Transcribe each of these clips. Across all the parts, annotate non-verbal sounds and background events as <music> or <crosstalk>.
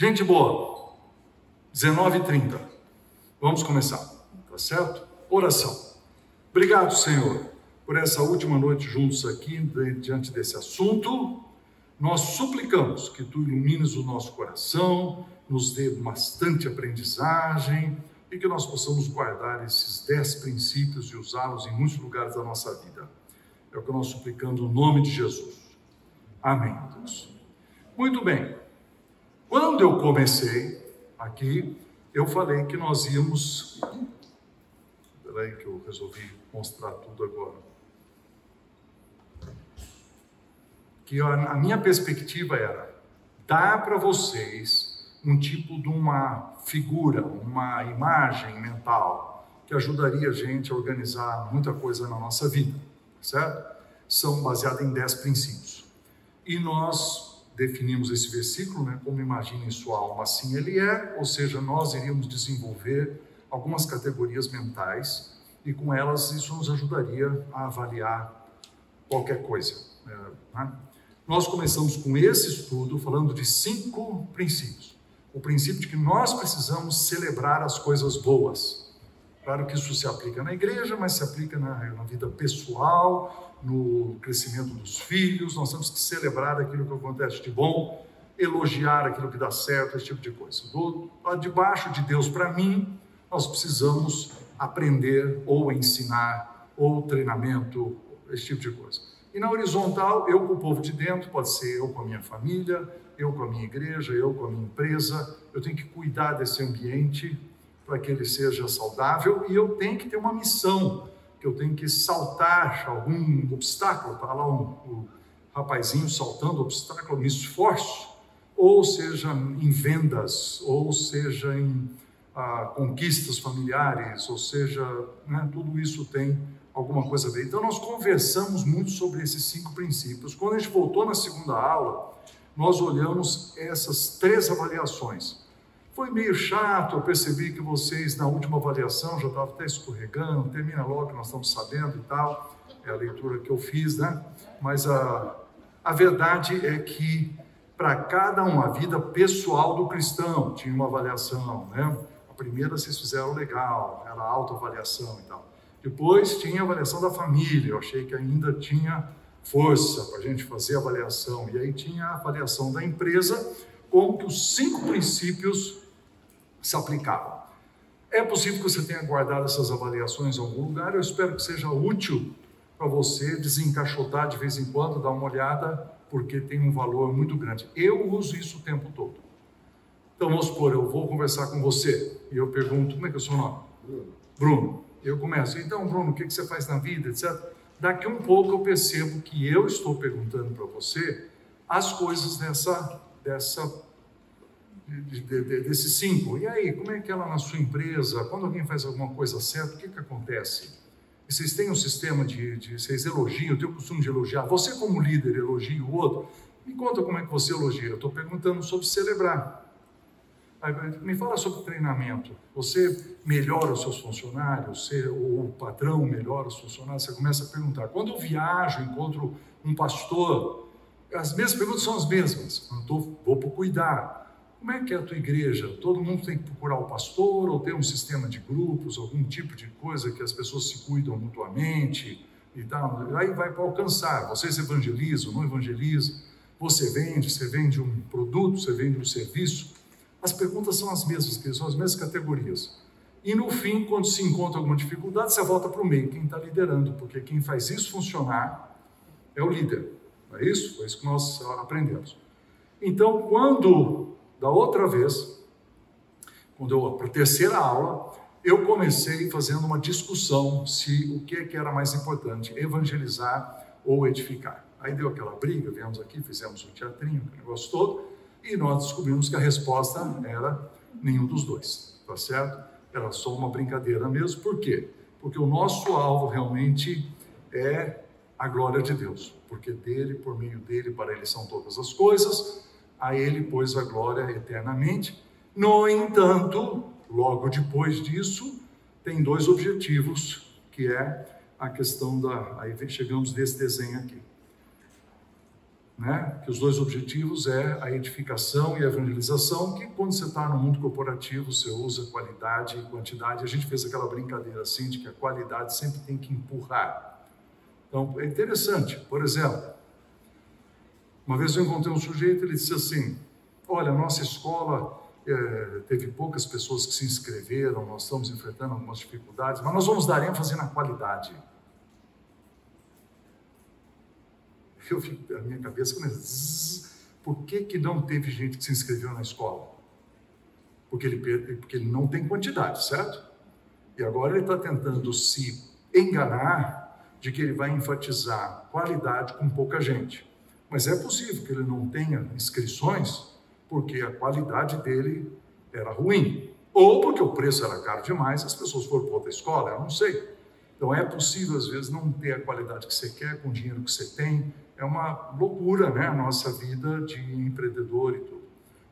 Gente boa, 19h30. Vamos começar, tá certo? Oração. Obrigado, Senhor, por essa última noite juntos aqui, diante desse assunto. Nós suplicamos que tu ilumines o nosso coração, nos dê bastante aprendizagem e que nós possamos guardar esses dez princípios e usá-los em muitos lugares da nossa vida. É o que nós suplicamos no nome de Jesus. Amém, Deus. Muito bem. Quando eu comecei aqui, eu falei que nós íamos. Espera aí que eu resolvi mostrar tudo agora. Que a minha perspectiva era dar para vocês um tipo de uma figura, uma imagem mental que ajudaria a gente a organizar muita coisa na nossa vida, certo? São baseadas em dez princípios. E nós definimos esse versículo, né, como imagine sua alma, assim ele é, ou seja, nós iríamos desenvolver algumas categorias mentais e com elas isso nos ajudaria a avaliar qualquer coisa. É, né? Nós começamos com esse estudo falando de cinco princípios. O princípio de que nós precisamos celebrar as coisas boas. Claro que isso se aplica na igreja, mas se aplica na, na vida pessoal, no crescimento dos filhos, nós temos que celebrar aquilo que acontece de bom, elogiar aquilo que dá certo, esse tipo de coisa. Do, debaixo de Deus, para mim, nós precisamos aprender ou ensinar, ou treinamento, esse tipo de coisa. E na horizontal, eu com o povo de dentro, pode ser eu com a minha família, eu com a minha igreja, eu com a minha empresa, eu tenho que cuidar desse ambiente para que ele seja saudável e eu tenho que ter uma missão que eu tenho que saltar algum obstáculo, está lá um, um rapazinho saltando obstáculo, me esforço, ou seja em vendas, ou seja em ah, conquistas familiares, ou seja, né, tudo isso tem alguma coisa a ver. Então nós conversamos muito sobre esses cinco princípios. Quando a gente voltou na segunda aula, nós olhamos essas três avaliações. Foi meio chato, eu percebi que vocês na última avaliação já estavam até escorregando, termina logo, nós estamos sabendo e tal, é a leitura que eu fiz, né? Mas a, a verdade é que para cada um, a vida pessoal do cristão tinha uma avaliação, né? A primeira vocês fizeram legal, era autoavaliação e tal. Depois tinha a avaliação da família, eu achei que ainda tinha força para a gente fazer a avaliação. E aí tinha a avaliação da empresa, como que os cinco princípios se aplicavam. É possível que você tenha guardado essas avaliações em algum lugar, eu espero que seja útil para você desencaixotar de vez em quando, dar uma olhada, porque tem um valor muito grande. Eu uso isso o tempo todo. Então vamos supor, eu vou conversar com você e eu pergunto, como é que é o seu nome? Bruno. Eu começo, então Bruno, o que você faz na vida, etc. Daqui um pouco eu percebo que eu estou perguntando para você as coisas dessa, dessa de, de, desses cinco. E aí, como é que ela na sua empresa, quando alguém faz alguma coisa certa, o que, que acontece? E vocês têm um sistema de, de vocês elogiam, eu tenho o costume de elogiar. Você como líder elogia o outro. Me conta como é que você elogia. Eu estou perguntando sobre celebrar. Me fala sobre treinamento. Você melhora os seus funcionários? Você, ou o patrão melhora os funcionários? Você começa a perguntar. Quando eu viajo, encontro um pastor, as mesmas perguntas são as mesmas. Eu tô, vou para cuidar. Como é que é a tua igreja? Todo mundo tem que procurar o pastor ou tem um sistema de grupos, algum tipo de coisa que as pessoas se cuidam mutuamente e tal? Aí vai para alcançar. Vocês evangelizam, não evangelizam? Você vende, você vende um produto, você vende um serviço? As perguntas são as mesmas, que são as mesmas categorias. E no fim, quando se encontra alguma dificuldade, você volta para o meio, quem está liderando, porque quem faz isso funcionar é o líder. Não é isso? Foi isso que nós aprendemos. Então, quando da outra vez, quando eu para a terceira aula, eu comecei fazendo uma discussão se o que, que era mais importante, evangelizar ou edificar. Aí deu aquela briga, viemos aqui, fizemos um teatrinho, o negócio todo, e nós descobrimos que a resposta era nenhum dos dois, tá certo? Era só uma brincadeira mesmo, por quê? Porque o nosso alvo realmente é a glória de Deus, porque dele, por meio dele, para ele são todas as coisas, a ele pôs a glória eternamente. No entanto, logo depois disso, tem dois objetivos, que é a questão da. Aí chegamos desse desenho aqui. né? que os dois objetivos é a edificação e a evangelização, que quando você está no mundo corporativo, você usa qualidade e quantidade. A gente fez aquela brincadeira assim, de que a qualidade sempre tem que empurrar. Então, é interessante. Por exemplo, uma vez eu encontrei um sujeito, ele disse assim, olha, nossa escola é, teve poucas pessoas que se inscreveram, nós estamos enfrentando algumas dificuldades, mas nós vamos dar ênfase na qualidade. Eu fico, a minha cabeça começa, por que, que não teve gente que se inscreveu na escola? Porque ele, porque ele não tem quantidade, certo? E agora ele está tentando se enganar de que ele vai enfatizar qualidade com pouca gente. Mas é possível que ele não tenha inscrições porque a qualidade dele era ruim, ou porque o preço era caro demais, as pessoas foram para outra escola, eu não sei. Então é possível às vezes não ter a qualidade que você quer com o dinheiro que você tem. É uma loucura, né, a nossa vida de empreendedor e tudo.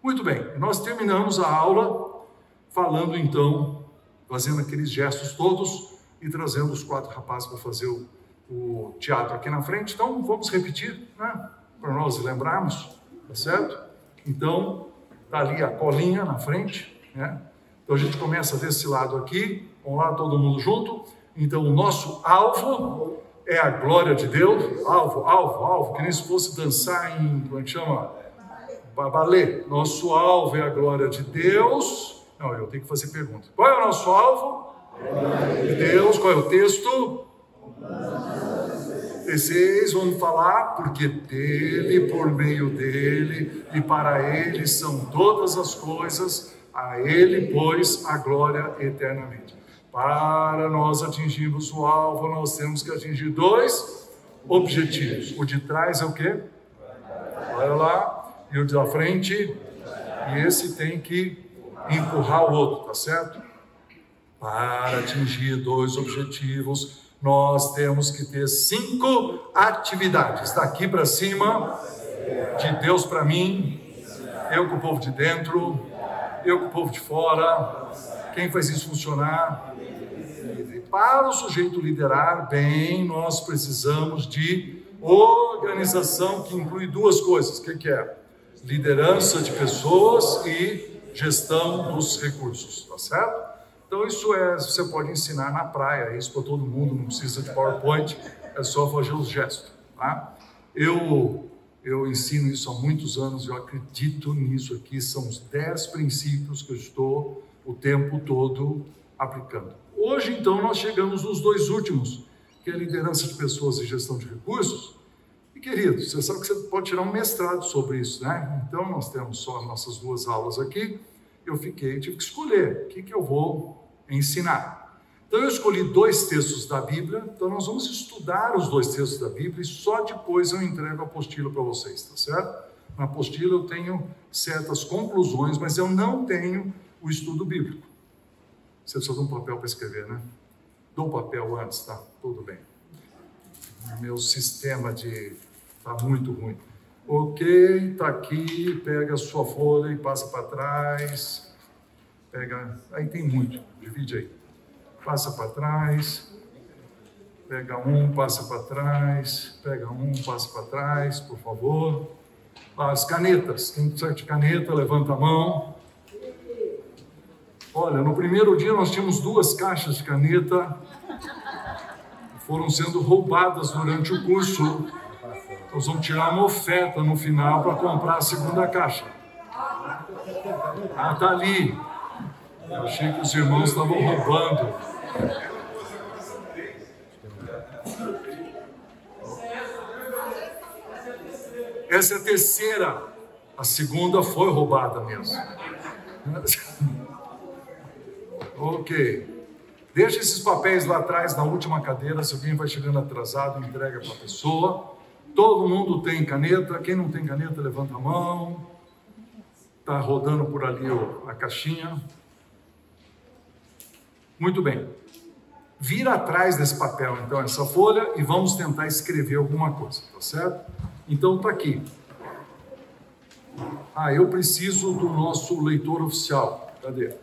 Muito bem, nós terminamos a aula falando então, fazendo aqueles gestos todos e trazendo os quatro rapazes para fazer o, o teatro aqui na frente. Então vamos repetir, né, para nós lembrarmos, tá certo? Então, está ali a colinha na frente, né? Então a gente começa desse lado aqui, vamos lá todo mundo junto. Então o nosso alvo é a glória de Deus, alvo, alvo, alvo, que nem se fosse dançar em, como é que chama? Nosso alvo é a glória de Deus. Não, eu tenho que fazer pergunta. Qual é o nosso alvo? De Deus. Qual é o texto? 16, vamos falar, porque dele, por meio dele e para ele são todas as coisas, a ele, pois, a glória eternamente. Para nós atingirmos o alvo, nós temos que atingir dois objetivos. O de trás é o quê? Olha lá. E o de da frente? E esse tem que empurrar o outro, tá certo? Para atingir dois objetivos, nós temos que ter cinco atividades. Daqui para cima, de Deus para mim, eu com o povo de dentro, eu com o povo de fora. Quem faz isso funcionar? Para o sujeito liderar bem, nós precisamos de organização que inclui duas coisas. O que, que é? Liderança de pessoas e gestão dos recursos, tá certo? Então, isso é, você pode ensinar na praia, isso para todo mundo, não precisa de PowerPoint, é só fazer os gestos. Tá? Eu, eu ensino isso há muitos anos, eu acredito nisso aqui, são os 10 princípios que eu estou o tempo todo aplicando. Hoje, então, nós chegamos nos dois últimos, que é liderança de pessoas e gestão de recursos. E, querido, você sabe que você pode tirar um mestrado sobre isso, né? Então, nós temos só as nossas duas aulas aqui eu fiquei, tive que escolher o que, que eu vou ensinar. Então eu escolhi dois textos da Bíblia, então nós vamos estudar os dois textos da Bíblia e só depois eu entrego a apostila para vocês, tá certo? Na apostila eu tenho certas conclusões, mas eu não tenho o estudo bíblico. Você precisa de um papel para escrever, né? Dou o papel antes, tá? Tudo bem. Meu sistema de. tá muito ruim. Ok, está aqui, pega a sua folha e passa para trás. Pega, aí tem muito, divide aí. Passa para trás, pega um, passa para trás, pega um, passa para trás, por favor. As canetas, quem precisa de caneta, levanta a mão. Olha, no primeiro dia nós tínhamos duas caixas de caneta, foram sendo roubadas durante o curso nós vamos tirar uma oferta no final para comprar a segunda caixa. Ah, tá ali. Eu achei que os irmãos estavam roubando. Essa é a terceira. A segunda foi roubada mesmo. ok. Deixa esses papéis lá atrás na última cadeira. Se alguém vai chegando atrasado, entrega para a pessoa. Todo mundo tem caneta, quem não tem caneta, levanta a mão. Está rodando por ali a caixinha. Muito bem. Vira atrás desse papel, então, essa folha, e vamos tentar escrever alguma coisa, tá certo? Então, está aqui. Ah, eu preciso do nosso leitor oficial. Cadê?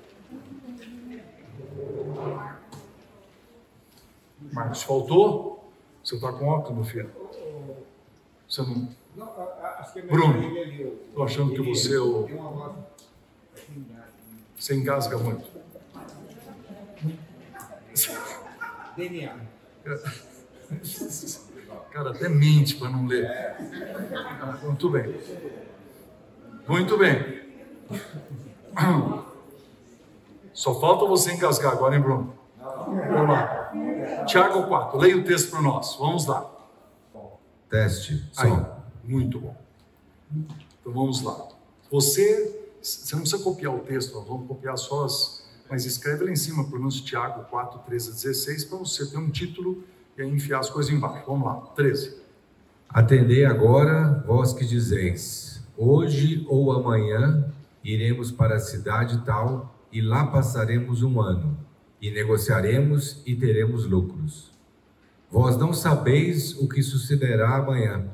Marcos, faltou? Você está com óculos, meu filho? Você não. É Bruno, estou achando que você é o. Você engasga muito. DNA. Cara, até mente para não ler. Muito bem. Muito bem. Só falta você engasgar agora, hein, Bruno? Vamos lá. Tiago 4, leia o texto para nós. Vamos lá. Teste. Aí, muito bom. Então vamos lá. Você, você não precisa copiar o texto, nós vamos copiar só as. Mas escreve lá em cima, pelo Tiago 4, 13 a 16, para você ter um título e aí enfiar as coisas embaixo. Vamos lá. 13. Atendei agora, vós que dizeis: Hoje ou amanhã iremos para a cidade tal e lá passaremos um ano, e negociaremos e teremos lucros. Vós não sabeis o que sucederá amanhã,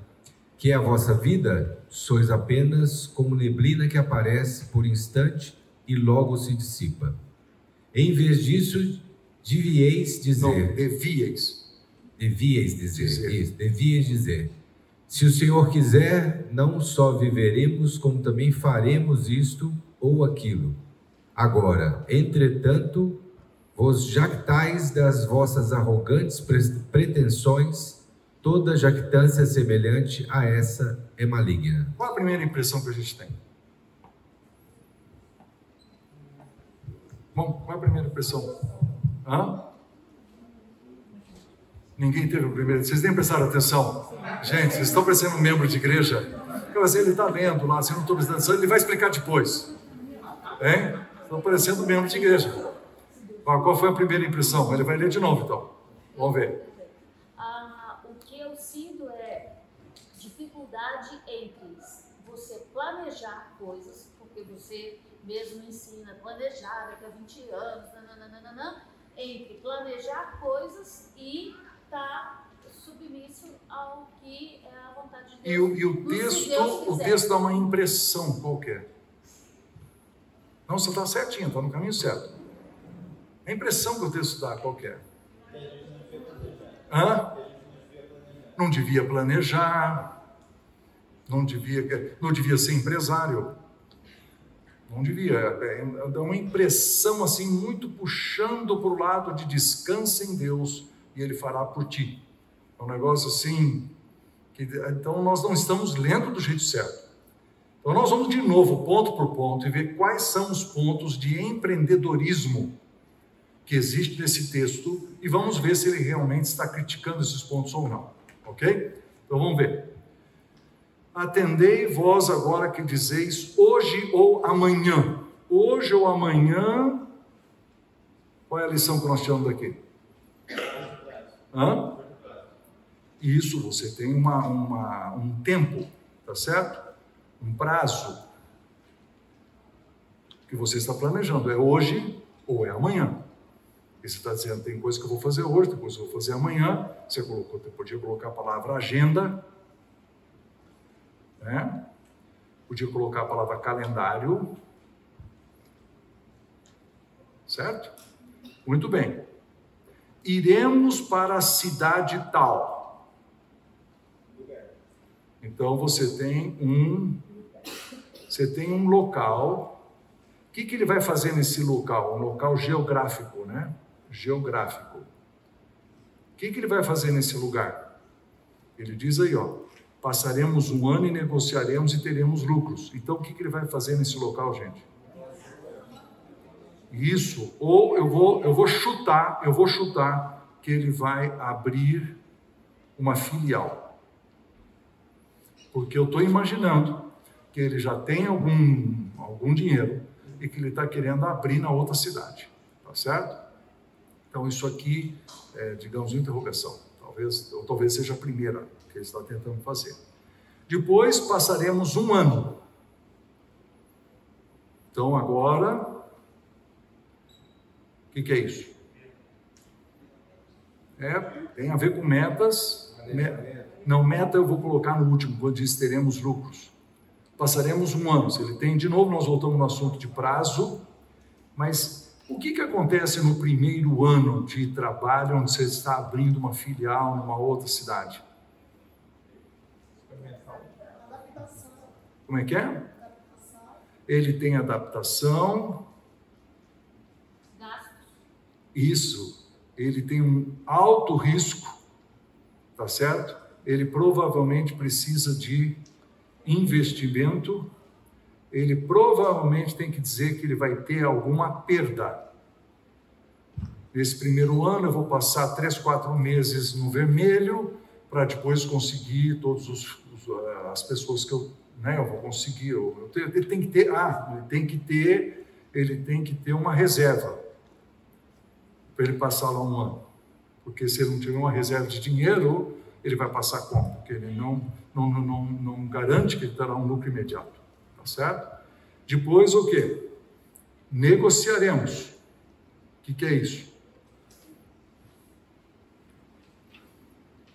que a vossa vida sois apenas como neblina que aparece por instante e logo se dissipa. Em vez disso, devieis dizer. Não, devieis. Devieis dizer. dizer. Isso, devieis dizer se o Senhor quiser, não só viveremos, como também faremos isto ou aquilo. Agora, entretanto, vos jactais das vossas arrogantes pretensões, toda jactância semelhante a essa é maligna. Qual a primeira impressão que a gente tem? Bom, qual a primeira impressão? Hã? Ninguém teve o primeiro. Vocês nem prestaram atenção? Gente, vocês estão parecendo um membro de igreja? Mas ele está lendo lá, você não estou prestando atenção, ele vai explicar depois. Hein? Estão parecendo membro de igreja. Qual foi a primeira impressão? Ele vai ler de novo então. Vamos ver. Ah, o que eu sinto é dificuldade entre você planejar coisas, porque você mesmo ensina planejar daqui a 20 anos, nananana, entre planejar coisas e está submisso ao que é a vontade de Deus. E o, e o texto, o texto dá uma impressão qualquer. Não, você está certinho, está no caminho certo. A impressão que o texto dá qualquer. Hã? Não devia planejar, não devia, não devia ser empresário. Não devia. É, é, dá uma impressão assim, muito puxando para o lado de descansa em Deus e ele fará por ti. É um negócio assim, que, então nós não estamos lendo do jeito certo. Então nós vamos de novo, ponto por ponto, e ver quais são os pontos de empreendedorismo que existe nesse texto e vamos ver se ele realmente está criticando esses pontos ou não. Ok? Então vamos ver. Atendei vós agora que dizeis hoje ou amanhã. Hoje ou amanhã. Qual é a lição que nós tiramos daqui? Hã? Isso, você tem uma, uma, um tempo, tá certo? Um prazo que você está planejando. É hoje ou é amanhã. E você está dizendo, tem coisa que eu vou fazer hoje, tem coisa que eu vou fazer amanhã. Você, colocou, você podia colocar a palavra agenda, né? Podia colocar a palavra calendário. Certo? Muito bem iremos para a cidade tal. Então você tem um você tem um local. O que, que ele vai fazer nesse local? Um local geográfico, né? Geográfico. O que, que ele vai fazer nesse lugar? Ele diz aí, ó, passaremos um ano e negociaremos e teremos lucros. Então o que, que ele vai fazer nesse local, gente? Isso, ou eu vou, eu vou chutar, eu vou chutar que ele vai abrir uma filial. Porque eu estou imaginando que ele já tem algum, algum dinheiro e que ele está querendo abrir na outra cidade. Tá certo? Então, isso aqui é, digamos, interrogação. Talvez, ou talvez seja a primeira que ele está tentando fazer. Depois passaremos um ano. Então, agora o que, que, é isso? É, tem a ver com metas. não, meta eu vou colocar no último, quando diz teremos lucros. Passaremos um ano. Se ele tem, de novo, nós voltamos no assunto de prazo. Mas o que, que acontece no primeiro ano de trabalho, onde você está abrindo uma filial numa outra cidade? Como é que é? Ele tem adaptação. Isso. Ele tem um alto risco, tá certo? Ele provavelmente precisa de investimento. Ele provavelmente tem que dizer que ele vai ter alguma perda. Nesse primeiro ano, eu vou passar três, quatro meses no vermelho, para depois conseguir todas eh, as pessoas que eu, né, eu vou conseguir. Eu, eu ele tem que ter, ah, ele tem que ter, ele tem que ter uma reserva para ele passar lá um ano. Porque se ele não tiver uma reserva de dinheiro, ele vai passar como? Porque ele não, não, não, não garante que ele terá um lucro imediato. Tá certo? Depois o que? Negociaremos. O que, que é isso?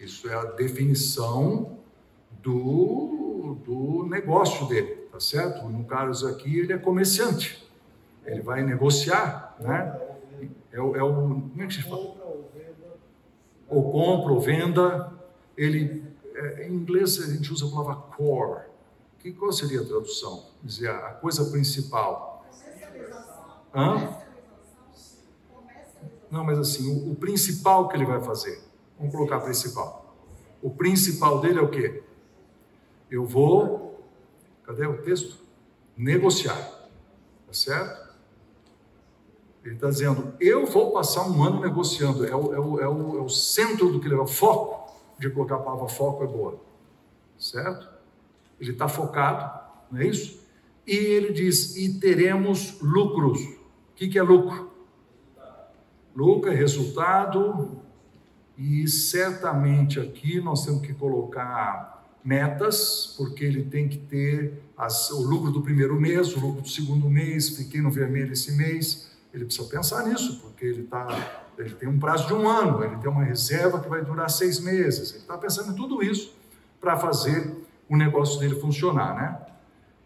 Isso é a definição do, do negócio dele, tá certo? No caso aqui, ele é comerciante. Ele vai negociar, né? É, é o como é que se fala? Ou compra ou venda. Ele, é, em inglês a gente usa a palavra core. Que qual seria a tradução? Dizer a coisa principal. Hã? Não, mas assim, o, o principal que ele vai fazer. Vamos colocar principal. O principal dele é o quê? Eu vou, cadê o texto? Negociar. Tá certo? Ele está dizendo, eu vou passar um ano negociando. É o, é o, é o, é o centro do que ele é o foco. De colocar a palavra foco é boa. Certo? Ele está focado, não é isso? E ele diz, e teremos lucros. O que, que é lucro? Lucro é resultado, e certamente aqui nós temos que colocar metas, porque ele tem que ter as, o lucro do primeiro mês, o lucro do segundo mês, fiquei no vermelho esse mês. Ele precisa pensar nisso, porque ele, tá, ele tem um prazo de um ano, ele tem uma reserva que vai durar seis meses. Ele está pensando em tudo isso para fazer o negócio dele funcionar, né?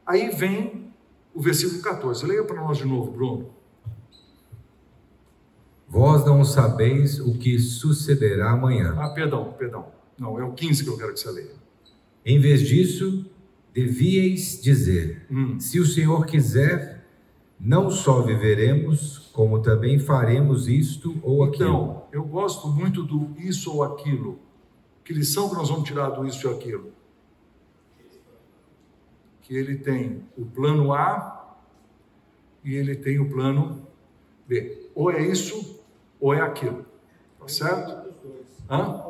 Aí vem o versículo 14. Leia para nós de novo, Bruno. Vós não sabeis o que sucederá amanhã. Ah, perdão, perdão. Não, é o 15 que eu quero que você leia. Em vez disso, devíeis dizer: hum. Se o Senhor quiser, não só viveremos, como também faremos isto ou aquilo. Então, eu gosto muito do isso ou aquilo. Que lição que nós vamos tirar do isso e aquilo? Que ele tem o plano A e ele tem o plano B. Ou é isso ou é aquilo. Tá certo? Hã?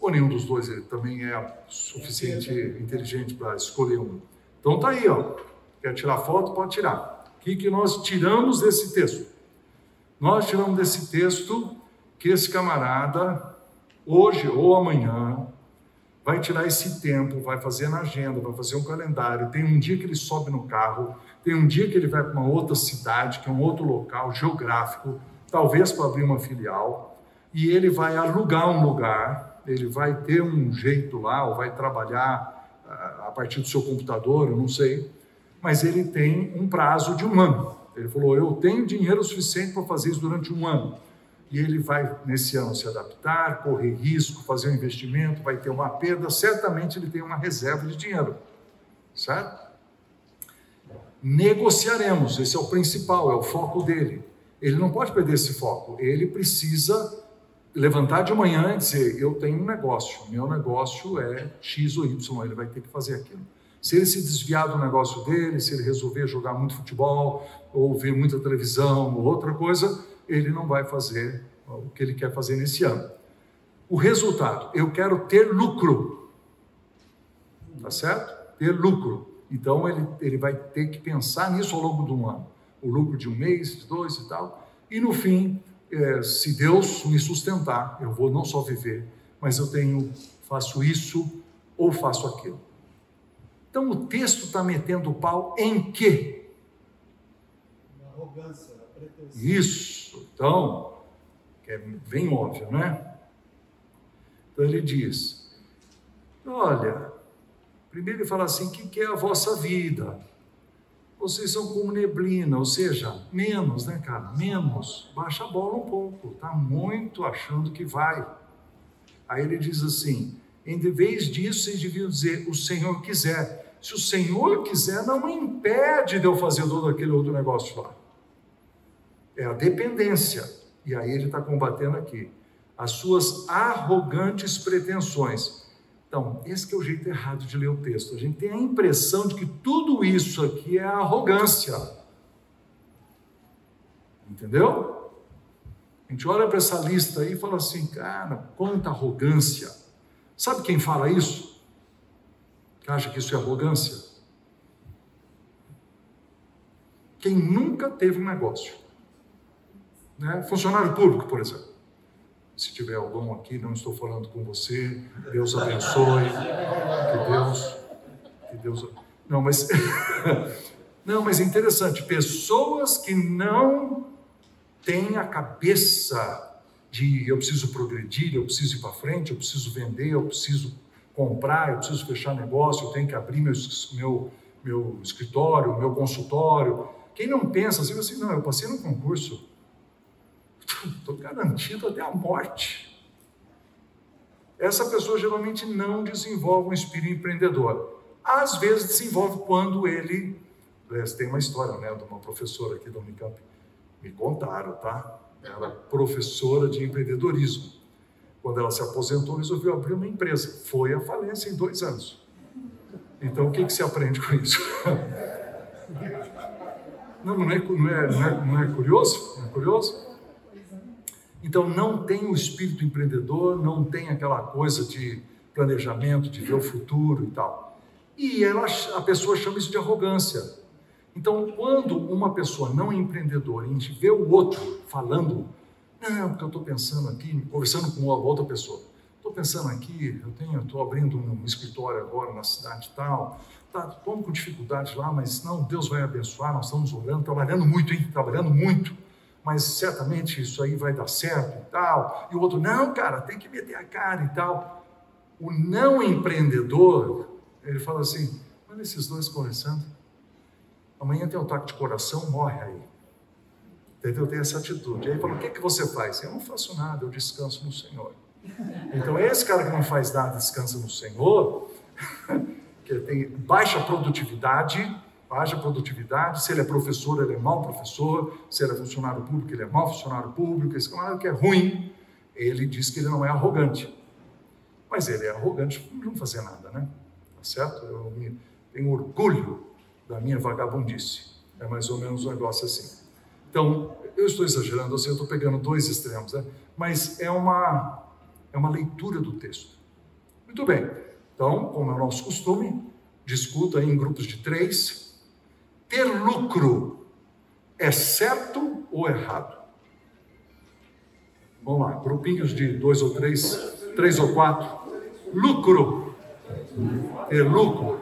Ou nenhum dos dois. Ele também é suficiente inteligente para escolher um. Então tá aí, ó. Quer tirar foto? Pode tirar. O que, que nós tiramos desse texto? Nós tiramos desse texto que esse camarada, hoje ou amanhã, vai tirar esse tempo, vai fazer na agenda, vai fazer um calendário. Tem um dia que ele sobe no carro, tem um dia que ele vai para uma outra cidade, que é um outro local geográfico, talvez para abrir uma filial, e ele vai alugar um lugar, ele vai ter um jeito lá, ou vai trabalhar ah, a partir do seu computador, eu não sei, mas ele tem um prazo de um ano. Ele falou: Eu tenho dinheiro suficiente para fazer isso durante um ano. E ele vai, nesse ano, se adaptar, correr risco, fazer um investimento, vai ter uma perda, certamente ele tem uma reserva de dinheiro. Certo? Negociaremos, esse é o principal, é o foco dele. Ele não pode perder esse foco. Ele precisa levantar de manhã e dizer: Eu tenho um negócio, meu negócio é X ou Y, ele vai ter que fazer aquilo. Se ele se desviar do negócio dele, se ele resolver jogar muito futebol, ou ver muita televisão, ou outra coisa, ele não vai fazer o que ele quer fazer nesse ano. O resultado, eu quero ter lucro. Tá certo? Ter lucro. Então ele, ele vai ter que pensar nisso ao longo do ano o lucro de um mês, de dois e tal. E no fim, é, se Deus me sustentar, eu vou não só viver, mas eu tenho, faço isso ou faço aquilo. Então o texto está metendo o pau em quê? Na arrogância, na pretensão. Isso. Então, é bem óbvio, né? Então ele diz: Olha, primeiro ele fala assim: o que é a vossa vida? Vocês são como neblina, ou seja, menos, né, cara? Menos. Baixa a bola um pouco. Tá muito achando que vai. Aí ele diz assim: em vez disso, vocês deviam dizer: o Senhor quiser. Se o Senhor quiser, não me impede de eu fazer todo aquele outro negócio lá. É a dependência. E aí ele está combatendo aqui. As suas arrogantes pretensões. Então, esse é o jeito errado de ler o texto. A gente tem a impressão de que tudo isso aqui é arrogância. Entendeu? A gente olha para essa lista aí e fala assim, cara, quanta arrogância. Sabe quem fala isso? Que acha que isso é arrogância? Quem nunca teve um negócio. Né? Funcionário público, por exemplo. Se tiver algum aqui, não estou falando com você. Deus abençoe. Que Deus. Que Deus. Não, mas. <laughs> não, mas é interessante. Pessoas que não têm a cabeça de eu preciso progredir, eu preciso ir para frente, eu preciso vender, eu preciso comprar, eu preciso fechar negócio, eu tenho que abrir meu, meu, meu escritório, meu consultório. Quem não pensa assim, assim, não, eu passei no concurso, estou garantido até a morte. Essa pessoa geralmente não desenvolve um espírito empreendedor. Às vezes desenvolve quando ele. Tem uma história né, de uma professora aqui da Unicamp, me contaram, tá? Ela professora de empreendedorismo. Quando ela se aposentou, resolveu abrir uma empresa. Foi à falência em dois anos. Então, o que, que se aprende com isso? <laughs> Não, não é, não é, não é, não é curioso? Não é curioso? Então, não tem o espírito empreendedor, não tem aquela coisa de planejamento, de ver o futuro e tal. E ela, a pessoa chama isso de arrogância. Então, quando uma pessoa não é empreendedora e vê o outro falando, não, porque eu estou pensando aqui, conversando com outra pessoa, estou pensando aqui, eu tenho, estou abrindo um escritório agora na cidade tal, tá, estou com dificuldade lá, mas não, Deus vai abençoar, nós estamos orando, trabalhando muito, hein? Trabalhando muito, mas certamente isso aí vai dar certo e tal. E o outro, não, cara, tem que meter a cara e tal. O não empreendedor, ele fala assim, olha esses dois conversando, amanhã tem um ataque de coração, morre aí. Entendeu? Tem essa atitude. Aí fala, o que, que você faz? Eu não faço nada, eu descanso no Senhor. Então, esse cara que não faz nada, descansa no Senhor, <laughs> que tem baixa produtividade, baixa produtividade, se ele é professor, ele é mau professor, se ele é funcionário público, ele é mau funcionário público, esse camarada que é ruim, ele diz que ele não é arrogante. Mas ele é arrogante por não fazer nada, né? Tá certo? Eu tenho orgulho da minha vagabundice. É mais ou menos um negócio assim. Então, eu estou exagerando, assim, eu estou pegando dois extremos, né? mas é uma, é uma leitura do texto. Muito bem. Então, como é o nosso costume, discuta em grupos de três. Ter lucro é certo ou errado? Vamos lá, grupinhos de dois ou três, três ou quatro. Lucro. Ter lucro.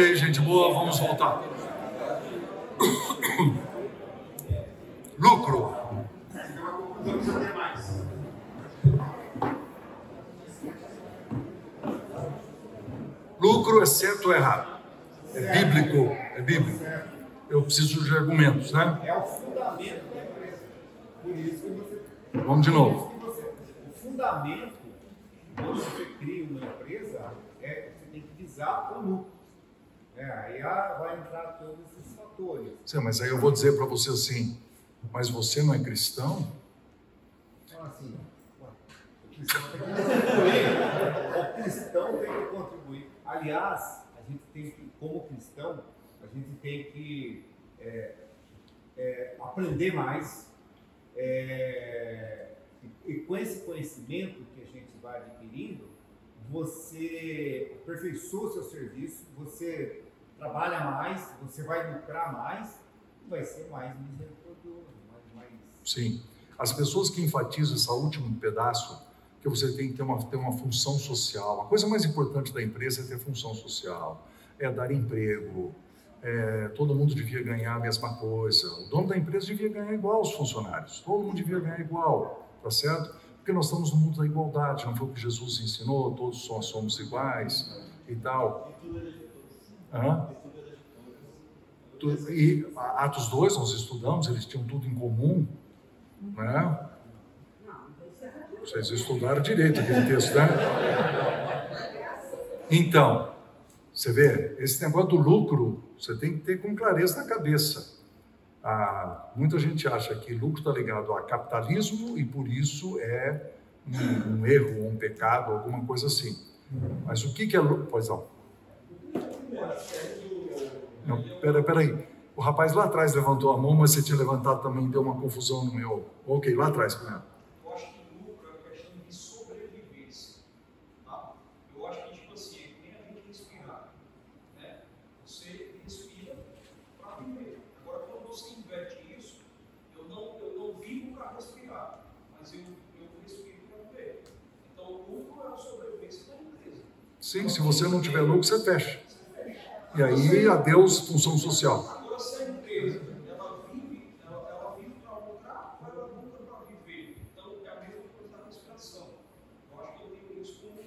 Gente boa, vamos voltar. Lucro. Lucro é certo ou errado? É bíblico, é bíblico. Eu preciso de argumentos, né? É o fundamento da empresa. Vamos de novo. Mas aí eu vou dizer para você assim, mas você não é cristão? Assim. O cristão tem que contribuir. Aliás, a gente tem que, como cristão, a gente tem que é, é, aprender mais. É, e, e com esse conhecimento que a gente vai adquirindo, você aperfeiçoa o seu serviço, você trabalha mais, você vai lucrar mais e vai ser mais misericordioso, mais, mais... Sim. As pessoas que enfatizam esse último pedaço, que você tem que ter uma, ter uma função social. A coisa mais importante da empresa é ter função social, é dar emprego, é, todo mundo devia ganhar a mesma coisa. O dono da empresa devia ganhar igual aos funcionários. Todo mundo devia ganhar igual, tá certo? Porque nós estamos no mundo da igualdade, não foi o que Jesus ensinou, todos somos iguais e tal. Hã? E Atos 2 nós estudamos, eles tinham tudo em comum, né? Vocês estudaram direito aquele texto, né? Então, você vê, esse negócio do lucro, você tem que ter com clareza na cabeça. Ah, muita gente acha que lucro está ligado a capitalismo e por isso é um, um erro, um pecado, alguma coisa assim. Mas o que, que é lucro? Pois não. Não, pera, peraí. O rapaz lá atrás levantou a mão, mas você tinha levantado também, deu uma confusão no meu. Ok, lá atrás primeiro. Eu acho que lucro é questão de sobrevivência. Tá? Eu acho que, tipo assim, é que nem a gente respirar. Né? Você respira para viver. Agora, quando você inverte isso, eu não, eu não vivo para respirar, mas eu, eu respiro para viver. Então, o lucro é a sobrevivência da empresa. Sim, se você não tiver lucro, você fecha. E aí, adeus função social. Agora, se a empresa ela vive, ela, ela vive para lucrar ou ela lucra para viver? Então, é a mesma coisa da respiração. Eu acho que eu tenho isso como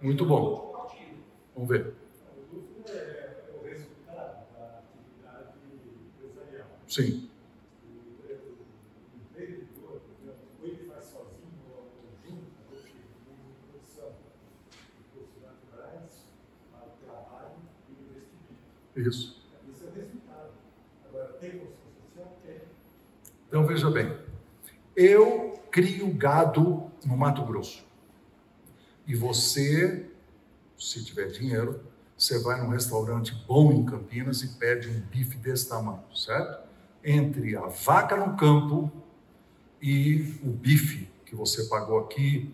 Muito bom. ponto de partida. Vamos ver. O lucro é o resultado da atividade empresarial. Sim. O empreendedor, por exemplo, ou ele faz sozinho ou junto, ou seja, em produção, recursos naturais, para o trabalho e o investimento. Isso. Isso é resultado. Agora? Tem. Então veja bem, eu crio gado no Mato Grosso. E você, se tiver dinheiro, você vai num restaurante bom em Campinas e pede um bife desse tamanho, certo? Entre a vaca no campo e o bife que você pagou aqui,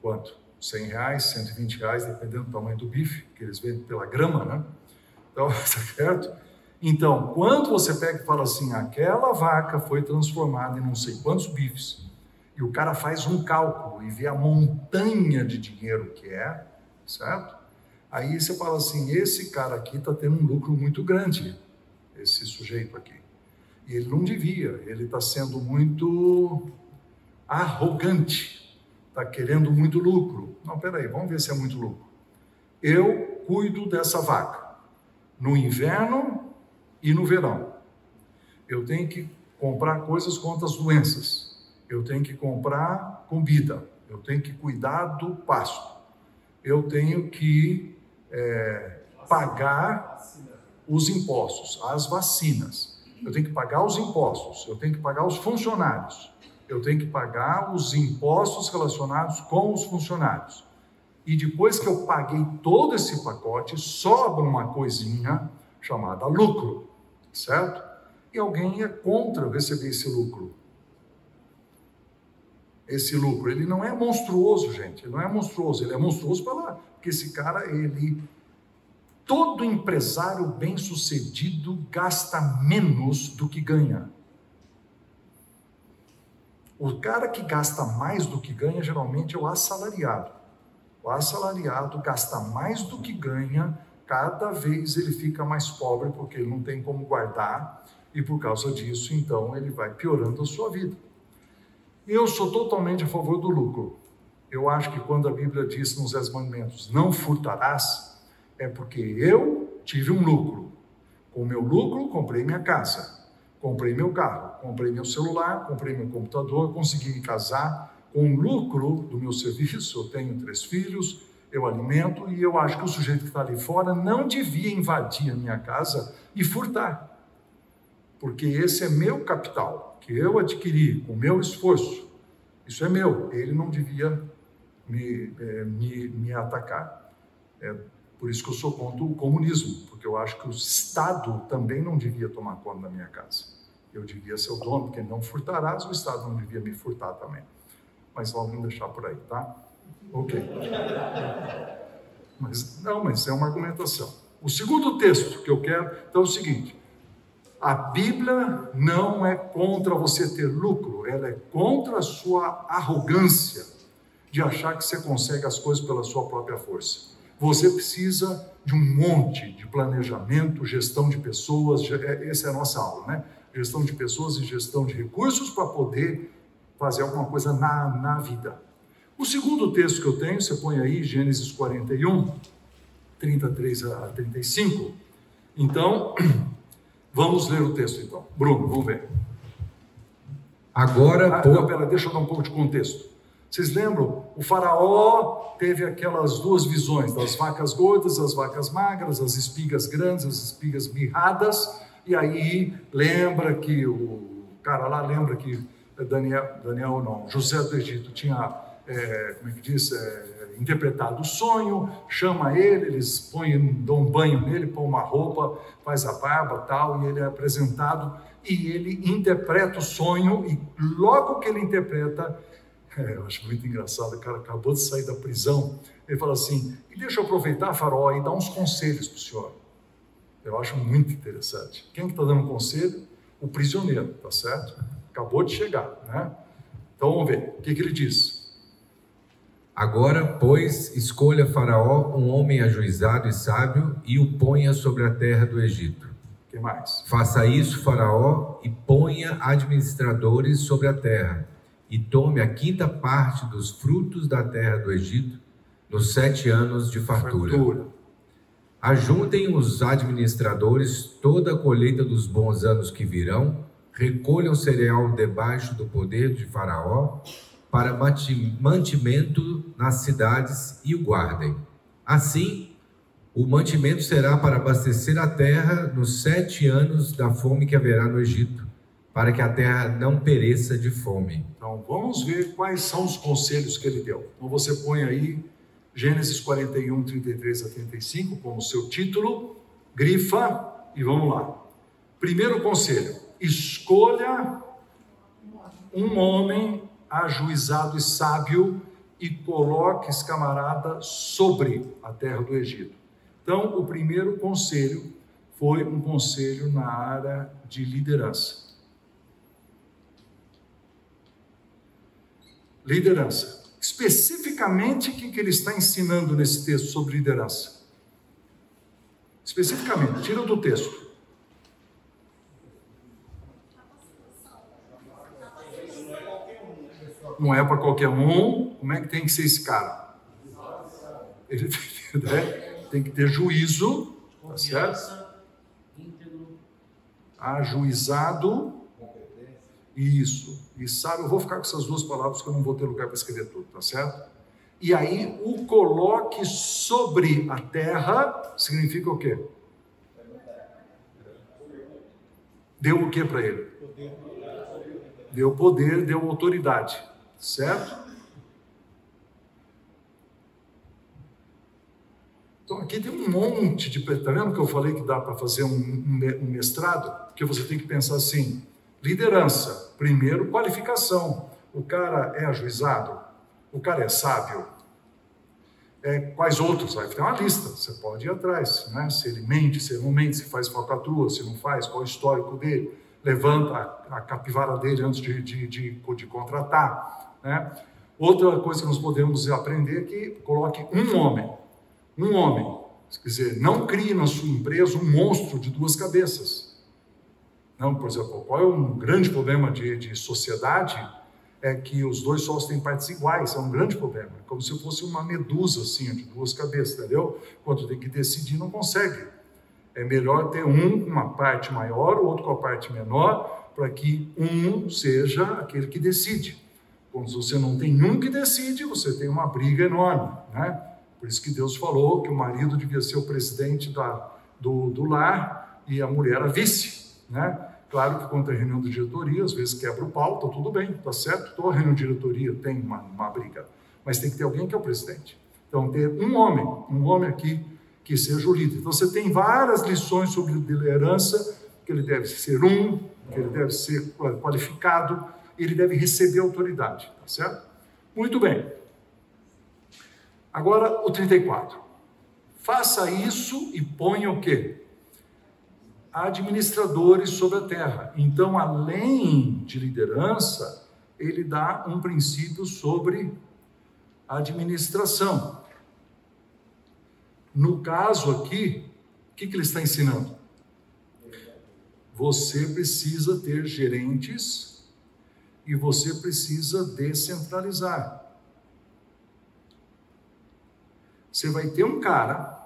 quanto? 100 reais, 120 reais, dependendo do tamanho do bife, que eles vendem pela grama, né? Então, <laughs> tá certo? Então, quando você pega e fala assim, aquela vaca foi transformada em não sei quantos bifes, e o cara faz um cálculo e vê a montanha de dinheiro que é, certo? Aí você fala assim, esse cara aqui está tendo um lucro muito grande, esse sujeito aqui. E ele não devia, ele está sendo muito arrogante, está querendo muito lucro. Não, peraí, vamos ver se é muito lucro. Eu cuido dessa vaca no inverno e no verão. Eu tenho que comprar coisas contra as doenças. Eu tenho que comprar comida. Eu tenho que cuidar do pasto. Eu tenho que é, pagar os impostos, as vacinas. Eu tenho que pagar os impostos. Eu tenho que pagar os funcionários. Eu tenho que pagar os impostos relacionados com os funcionários. E depois que eu paguei todo esse pacote, sobra uma coisinha chamada lucro, certo? E alguém é contra receber esse lucro. Esse lucro, ele não é monstruoso, gente, ele não é monstruoso, ele é monstruoso para lá, porque esse cara, ele todo empresário bem-sucedido gasta menos do que ganha. O cara que gasta mais do que ganha geralmente é o assalariado. O assalariado gasta mais do que ganha, cada vez ele fica mais pobre porque ele não tem como guardar e por causa disso, então, ele vai piorando a sua vida. Eu sou totalmente a favor do lucro. Eu acho que quando a Bíblia diz nos Dez Mandamentos, não furtarás, é porque eu tive um lucro. Com meu lucro, comprei minha casa, comprei meu carro, comprei meu celular, comprei meu computador, consegui me casar. Com o lucro do meu serviço, eu tenho três filhos, eu alimento e eu acho que o sujeito que está ali fora não devia invadir a minha casa e furtar. Porque esse é meu capital, que eu adquiri com meu esforço. Isso é meu, ele não devia me, é, me, me atacar. É por isso que eu sou contra o comunismo, porque eu acho que o Estado também não devia tomar conta da minha casa. Eu devia ser o dono, porque não furtarás, o Estado não devia me furtar também. Mas vamos deixar por aí, tá? Ok. Mas não, mas é uma argumentação. O segundo texto que eu quero, então é o seguinte: a Bíblia não é contra você ter lucro, ela é contra a sua arrogância de achar que você consegue as coisas pela sua própria força. Você precisa de um monte de planejamento, gestão de pessoas, é, essa é a nossa aula, né? Gestão de pessoas e gestão de recursos para poder fazer alguma coisa na, na vida. O segundo texto que eu tenho, você põe aí, Gênesis 41, 33 a 35. Então, <clears throat> vamos ler o texto então. Bruno, vamos ver. Agora, ah, não, pera, deixa eu dar um pouco de contexto. Vocês lembram? O faraó teve aquelas duas visões, das vacas gordas, as vacas magras, as espigas grandes, as espigas mirradas, e aí lembra que o cara lá lembra que Daniel, Daniel não, José do Egito tinha é, como é que diz, é, interpretado o sonho, chama ele, eles põem, dão um banho nele, põem uma roupa, faz a barba tal, e ele é apresentado e ele interpreta o sonho, e logo que ele interpreta, é, eu acho muito engraçado, o cara acabou de sair da prisão, ele fala assim, e deixa eu aproveitar, faraó, e dar uns conselhos para o senhor. Eu acho muito interessante. Quem está tá dando conselho? O prisioneiro, tá certo? Acabou de chegar, né? Então vamos ver, o que, que ele diz? Agora, pois, escolha Faraó um homem ajuizado e sábio e o ponha sobre a terra do Egito. que mais? Faça isso, Faraó, e ponha administradores sobre a terra, e tome a quinta parte dos frutos da terra do Egito nos sete anos de fartura. fartura. Ajuntem os administradores toda a colheita dos bons anos que virão, recolham cereal debaixo do poder de Faraó para mantimento nas cidades e o guardem. Assim, o mantimento será para abastecer a terra nos sete anos da fome que haverá no Egito, para que a terra não pereça de fome. Então, vamos ver quais são os conselhos que ele deu. Então, você põe aí Gênesis 41, 33 a 35 como seu título, grifa e vamos lá. Primeiro conselho: escolha um homem ajuizado e sábio e coloque esse camarada sobre a terra do Egito. Então, o primeiro conselho foi um conselho na área de liderança. Liderança. Especificamente, o que ele está ensinando nesse texto sobre liderança? Especificamente, tira do texto. Não é para qualquer um. Como é que tem que ser esse cara? Ele né? tem que ter juízo, tá certo? Ajuizado. Isso. E sabe, eu vou ficar com essas duas palavras que eu não vou ter lugar para escrever tudo, tá certo? E aí, o coloque sobre a terra significa o quê? Deu o que para ele? Deu poder, deu autoridade. Certo? Então aqui tem um monte de. Está vendo que eu falei que dá para fazer um, um mestrado? Porque você tem que pensar assim: liderança, primeiro, qualificação. O cara é ajuizado? O cara é sábio? É, quais outros? Vai ter uma lista, você pode ir atrás, né? Se ele mente, se ele não mente, se faz falcatrua, se não faz, qual é o histórico dele, levanta a, a capivara dele antes de, de, de, de contratar. Né? Outra coisa que nós podemos aprender é que coloque um homem, um homem, quer dizer, não crie na sua empresa um monstro de duas cabeças. Não, por exemplo, qual é um grande problema de, de sociedade? é que os dois solos têm partes iguais, é um grande problema. É como se fosse uma medusa, assim, de duas cabeças, entendeu? Quando tem que decidir, não consegue. É melhor ter um com uma parte maior, o outro com a parte menor, para que um seja aquele que decide. Quando você não tem um que decide, você tem uma briga enorme, né? Por isso que Deus falou que o marido devia ser o presidente da, do, do lar e a mulher a vice, né? Claro que quando tem reunião de diretoria, às vezes quebra o pau, tá tudo bem, tá certo? Toda reunião de diretoria tem uma, uma briga, mas tem que ter alguém que é o presidente. Então, ter um homem, um homem aqui que seja o líder. Então, você tem várias lições sobre liderança, que ele deve ser um, que ele deve ser qualificado, ele deve receber autoridade, tá certo? Muito bem. Agora, o 34. Faça isso e ponha o quê? administradores sobre a terra. Então, além de liderança, ele dá um princípio sobre administração. No caso aqui, o que, que ele está ensinando? Você precisa ter gerentes e você precisa descentralizar. Você vai ter um cara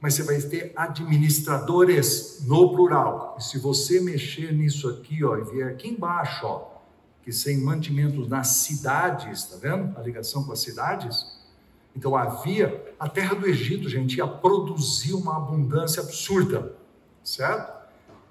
mas você vai ter administradores no plural. E se você mexer nisso aqui, ó, e vier aqui embaixo, ó, que sem mantimentos nas cidades, tá vendo? A ligação com as cidades. Então havia a terra do Egito, gente, ia produzir uma abundância absurda, certo?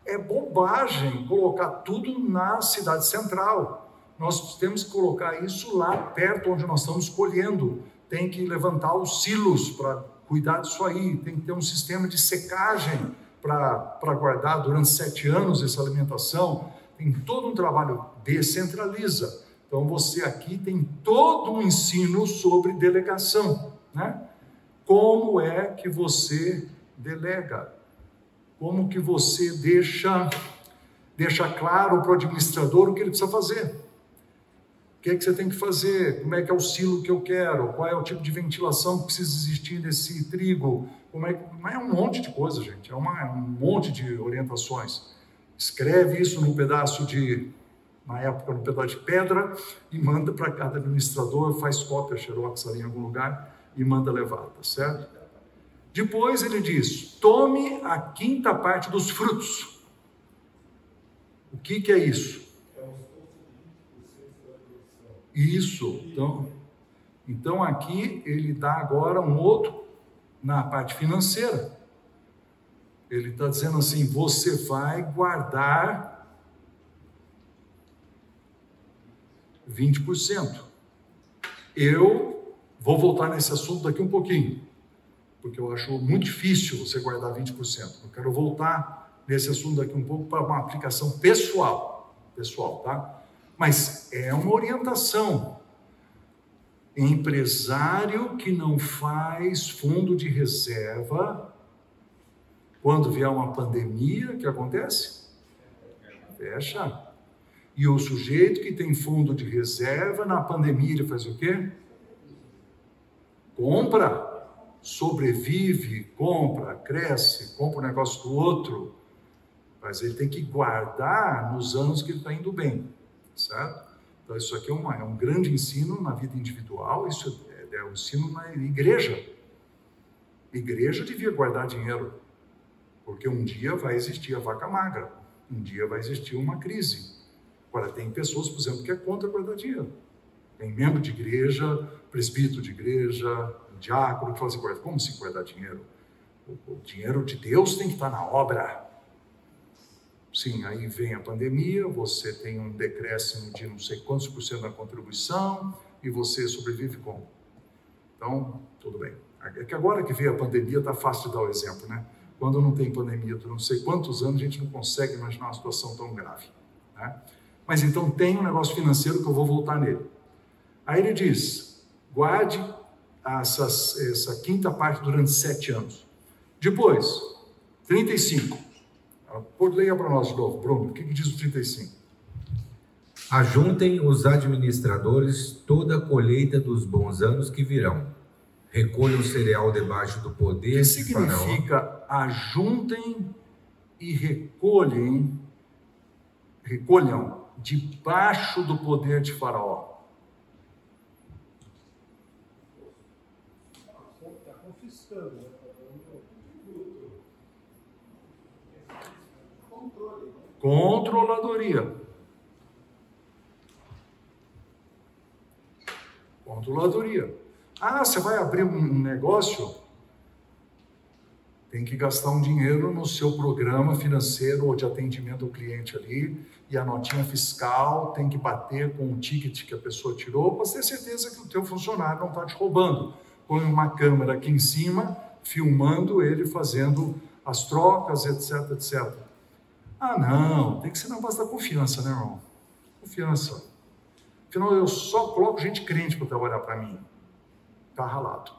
É bobagem colocar tudo na cidade central. Nós temos que colocar isso lá perto onde nós estamos colhendo. Tem que levantar os silos para cuidar disso aí, tem que ter um sistema de secagem para guardar durante sete anos essa alimentação. Tem todo um trabalho, descentraliza. Então você aqui tem todo um ensino sobre delegação, né? Como é que você delega? Como que você deixa deixa claro para o administrador o que ele precisa fazer? que é que você tem que fazer, como é que é o silo que eu quero, qual é o tipo de ventilação que precisa existir nesse trigo, como é, que... é um monte de coisa, gente, é, uma, é um monte de orientações. Escreve isso num pedaço de, na época, num pedaço de pedra e manda para cada administrador, faz cópia xerox ali em algum lugar e manda levar, tá certo? Depois ele diz: tome a quinta parte dos frutos. O que, que é isso? Isso. Então, então aqui ele dá agora um outro na parte financeira. Ele está dizendo assim: você vai guardar 20%. Eu vou voltar nesse assunto daqui um pouquinho, porque eu acho muito difícil você guardar 20%. Eu quero voltar nesse assunto daqui um pouco para uma aplicação pessoal, pessoal, tá? Mas é uma orientação. Empresário que não faz fundo de reserva, quando vier uma pandemia, o que acontece? Fecha. E o sujeito que tem fundo de reserva, na pandemia ele faz o quê? Compra, sobrevive, compra, cresce, compra um negócio do outro. Mas ele tem que guardar nos anos que ele está indo bem certo? Então, isso aqui é, uma, é um grande ensino na vida individual, isso é, é um ensino na igreja. igreja devia guardar dinheiro, porque um dia vai existir a vaca magra, um dia vai existir uma crise. Agora, tem pessoas, por exemplo, que é contra guardar dinheiro. Tem membro de igreja, presbítero de igreja, diácono, fala assim, como se guardar dinheiro? O, dinheiro de Deus tem que estar na obra. Sim, aí vem a pandemia, você tem um decréscimo de não sei quantos por cento da contribuição e você sobrevive como? Então, tudo bem. É que agora que veio a pandemia, está fácil de dar o exemplo, né? Quando não tem pandemia por não sei quantos anos, a gente não consegue imaginar uma situação tão grave. Né? Mas então tem um negócio financeiro que eu vou voltar nele. Aí ele diz: guarde essas, essa quinta parte durante sete anos. Depois, 35. Leia para nós de novo, Bruno, o que, que diz o 35? Ajuntem os administradores toda a colheita dos bons anos que virão. Recolham o cereal debaixo do poder. O que significa ajuntem e recolhem, recolham debaixo do poder de Faraó. Está confiscando, né? Está dando fruto. Controle. né? Controladoria. Controladoria. Ah, você vai abrir um negócio? Tem que gastar um dinheiro no seu programa financeiro ou de atendimento ao cliente ali, e a notinha fiscal tem que bater com o ticket que a pessoa tirou para ter certeza que o teu funcionário não está te roubando. Põe uma câmera aqui em cima, filmando ele fazendo as trocas, etc, etc. Ah, não, tem que ser na base da confiança, né, irmão? Confiança. Afinal, eu só coloco gente crente para trabalhar para mim. Tá ralado.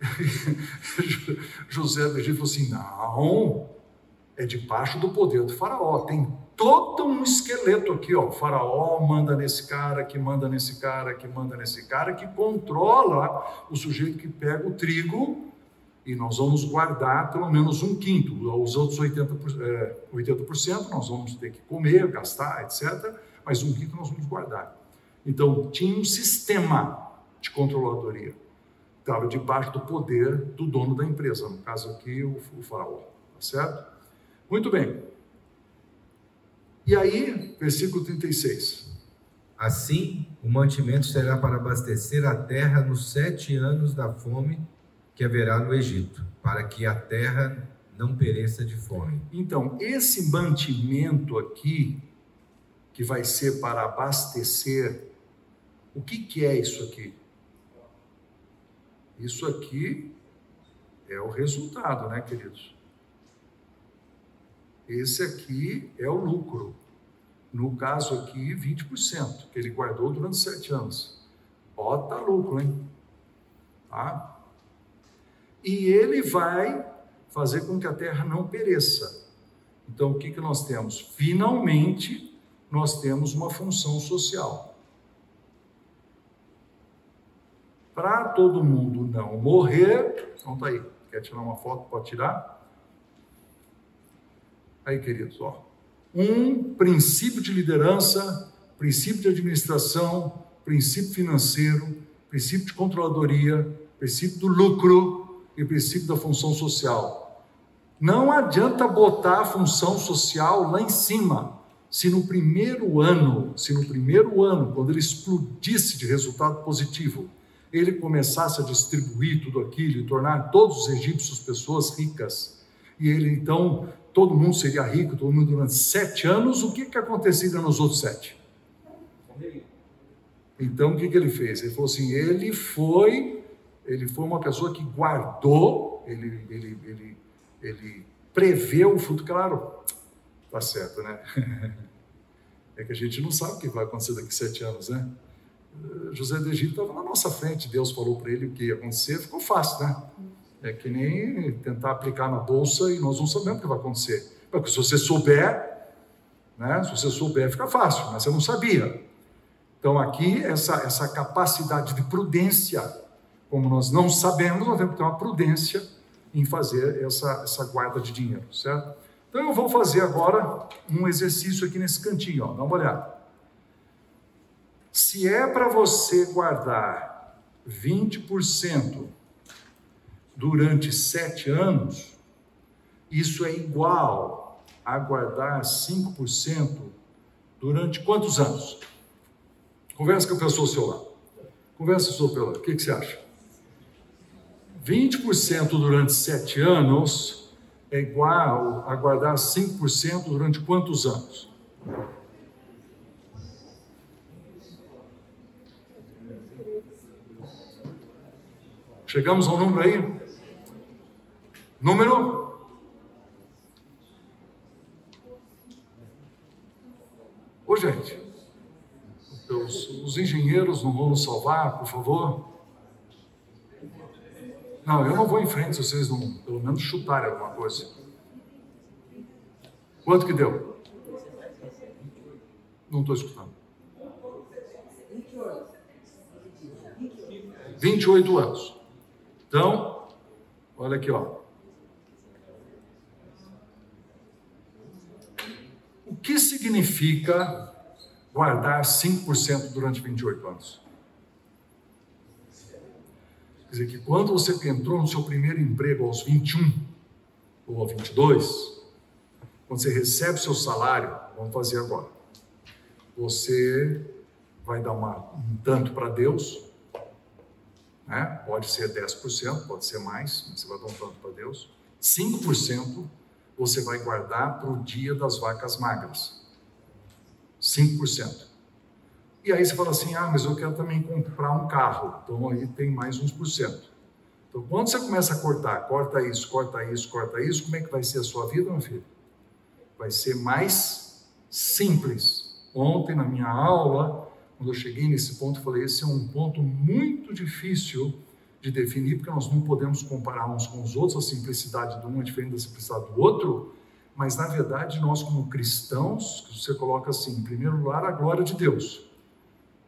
<laughs> José do Egito falou assim: não, é debaixo do poder do faraó. Tem todo um esqueleto aqui, ó. O faraó manda nesse cara, que manda nesse cara, que manda nesse cara, que controla o sujeito que pega o trigo e nós vamos guardar pelo menos um quinto. Os outros 80%, é, 80% nós vamos ter que comer, gastar, etc. Mas um quinto nós vamos guardar. Então, tinha um sistema de controladoria. Estava debaixo do poder do dono da empresa, no caso aqui, o, o faraó. Tá certo? Muito bem. E aí, versículo 36. Assim, o mantimento será para abastecer a terra nos sete anos da fome que haverá no Egito, para que a terra não pereça de fome. Então, esse mantimento aqui, que vai ser para abastecer, o que, que é isso aqui? Isso aqui é o resultado, né, queridos? Esse aqui é o lucro. No caso aqui, 20%, que ele guardou durante sete anos. Bota lucro, hein? Tá? E ele vai fazer com que a terra não pereça. Então, o que, que nós temos? Finalmente, nós temos uma função social. Para todo mundo não morrer, então tá aí. Quer tirar uma foto? Pode tirar? Aí, queridos, ó. Um princípio de liderança, princípio de administração, princípio financeiro, princípio de controladoria, princípio do lucro e princípio da função social. Não adianta botar a função social lá em cima. Se no primeiro ano, se no primeiro ano, quando ele explodisse de resultado positivo, ele começasse a distribuir tudo aquilo e tornar todos os egípcios pessoas ricas, e ele então todo mundo seria rico, todo mundo durante sete anos, o que, que aconteceria nos outros sete? Então, o que, que ele fez? Ele falou assim, ele foi, ele foi uma pessoa que guardou, ele, ele, ele, ele preveu o futuro, claro, tá certo, né? <laughs> É que a gente não sabe o que vai acontecer daqui a sete anos, né? José do Egito estava na nossa frente, Deus falou para ele o que ia acontecer, ficou fácil, né? É que nem tentar aplicar na bolsa e nós não sabemos o que vai acontecer. Porque se você souber, né, se você souber, fica fácil, mas você não sabia. Então, aqui, essa, essa capacidade de prudência, como nós não sabemos, nós temos que ter uma prudência em fazer essa, essa guarda de dinheiro, certo? Então, eu vou fazer agora um exercício aqui nesse cantinho, ó, dá uma olhada. Se é para você guardar 20% durante sete anos, isso é igual a guardar 5% durante quantos anos? Conversa com a pessoa ao seu lado. Conversa com a pessoa lado. O que, que você acha? 20% durante sete anos é igual a guardar 5% durante quantos anos? Chegamos ao número aí? Número? Ô, gente, os, os engenheiros não vão nos salvar, por favor? Não, eu não vou em frente se vocês não, pelo menos, chutarem alguma coisa. Quanto que deu? Não estou escutando. 28 anos. Então, olha aqui, ó. que significa guardar 5% durante 28 anos? Quer dizer que quando você entrou no seu primeiro emprego aos 21 ou aos 22, quando você recebe seu salário, vamos fazer agora. Você vai dar uma, um tanto para Deus, né? pode ser 10%, pode ser mais, mas você vai dar um tanto para Deus. 5% você vai guardar para o dia das vacas magras. 5%. E aí você fala assim: ah, mas eu quero também comprar um carro. Então aí tem mais uns por cento. Então quando você começa a cortar, corta isso, corta isso, corta isso, como é que vai ser a sua vida, meu filho? Vai ser mais simples. Ontem, na minha aula, quando eu cheguei nesse ponto, eu falei: esse é um ponto muito difícil de definir, porque nós não podemos comparar uns com os outros, a simplicidade de um é diferente da simplicidade do outro, mas na verdade nós, como cristãos, você coloca assim: em primeiro lugar, a glória de Deus.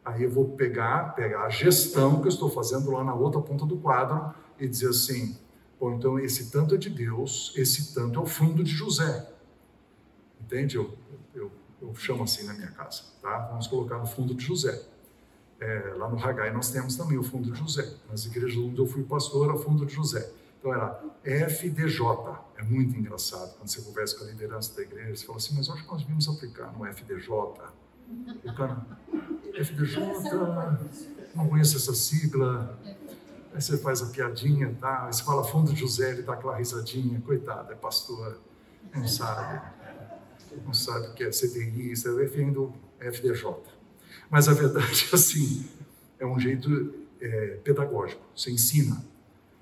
Aí eu vou pegar, pegar a gestão que eu estou fazendo lá na outra ponta do quadro e dizer assim: bom, então esse tanto é de Deus, esse tanto é o fundo de José. Entende? Eu, eu, eu chamo assim na minha casa, tá? Vamos colocar no fundo de José. É, lá no Hagai nós temos também o fundo de José. Nas igrejas onde eu fui pastor, era o fundo de José. Então era FDJ. É muito engraçado quando você conversa com a liderança da igreja, você fala assim, mas acho que nós vimos aplicar no FDJ. O cara, FDJ, não conheço essa sigla. Aí você faz a piadinha, tá? Aí você fala fundo José, ele dá aquela risadinha, coitado, é pastor, não sabe. Não sabe o que é CDI, você vai defendendo FDJ. Mas a verdade é assim, é um jeito é, pedagógico, você ensina.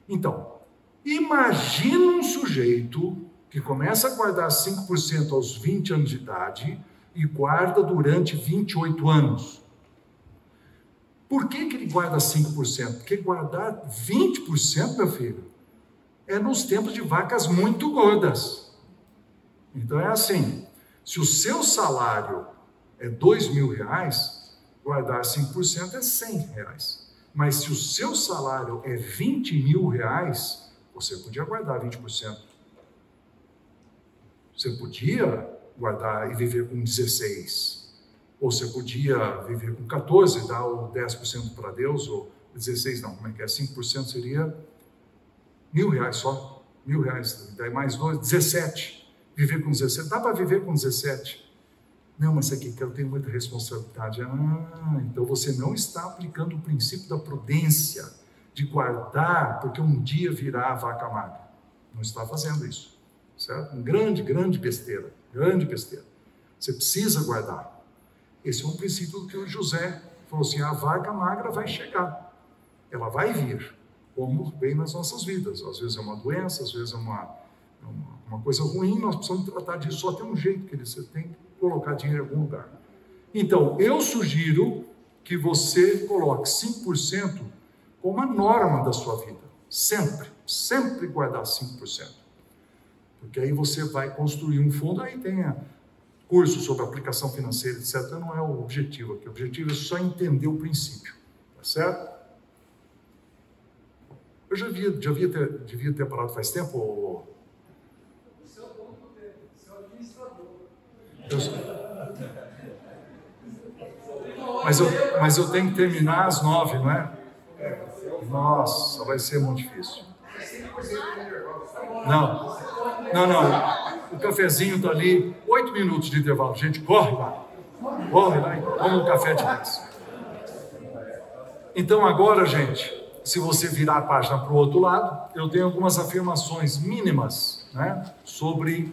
Então, imagina um sujeito que começa a guardar 5% aos 20 anos de idade e guarda durante 28 anos. Por que, que ele guarda 5%? Porque guardar 20%, meu filho, é nos tempos de vacas muito gordas. Então é assim: se o seu salário é dois mil reais, guardar 5% é 100 reais. Mas se o seu salário é 20 mil reais, você podia guardar 20%. Você podia guardar e viver com 16. Ou você podia viver com 14, dar o 10% para Deus, ou 16 não, como é que é? 5% seria mil reais só. Mil reais, daí mais dois, 17. Viver com 17. Dá para viver com 17. Não, mas aqui eu tenho muita responsabilidade. Ah, então você não está aplicando o princípio da prudência, de guardar, porque um dia virá a vaca magra. Não está fazendo isso. Certo? Um grande, grande besteira. Grande besteira. Você precisa guardar. Esse é um princípio que o José falou assim: a vaca magra vai chegar. Ela vai vir, como vem nas nossas vidas. Às vezes é uma doença, às vezes é uma, uma, uma coisa ruim, nós precisamos tratar disso. Só tem um jeito que você tem colocar dinheiro em algum lugar. Então, eu sugiro que você coloque 5% como a norma da sua vida. Sempre, sempre guardar 5%. Porque aí você vai construir um fundo, aí tenha curso sobre aplicação financeira, etc. Não é o objetivo aqui. O objetivo é só entender o princípio. Tá certo? Eu já devia, já devia, ter, devia ter parado faz tempo, ou Eu... Mas, eu, mas eu tenho que terminar às nove, não é? Nossa, vai ser muito difícil. Não, não, não. O cafezinho está ali, oito minutos de intervalo. Gente, corre lá. Corre lá e toma um café de vez. Então agora, gente, se você virar a página para o outro lado, eu tenho algumas afirmações mínimas né, sobre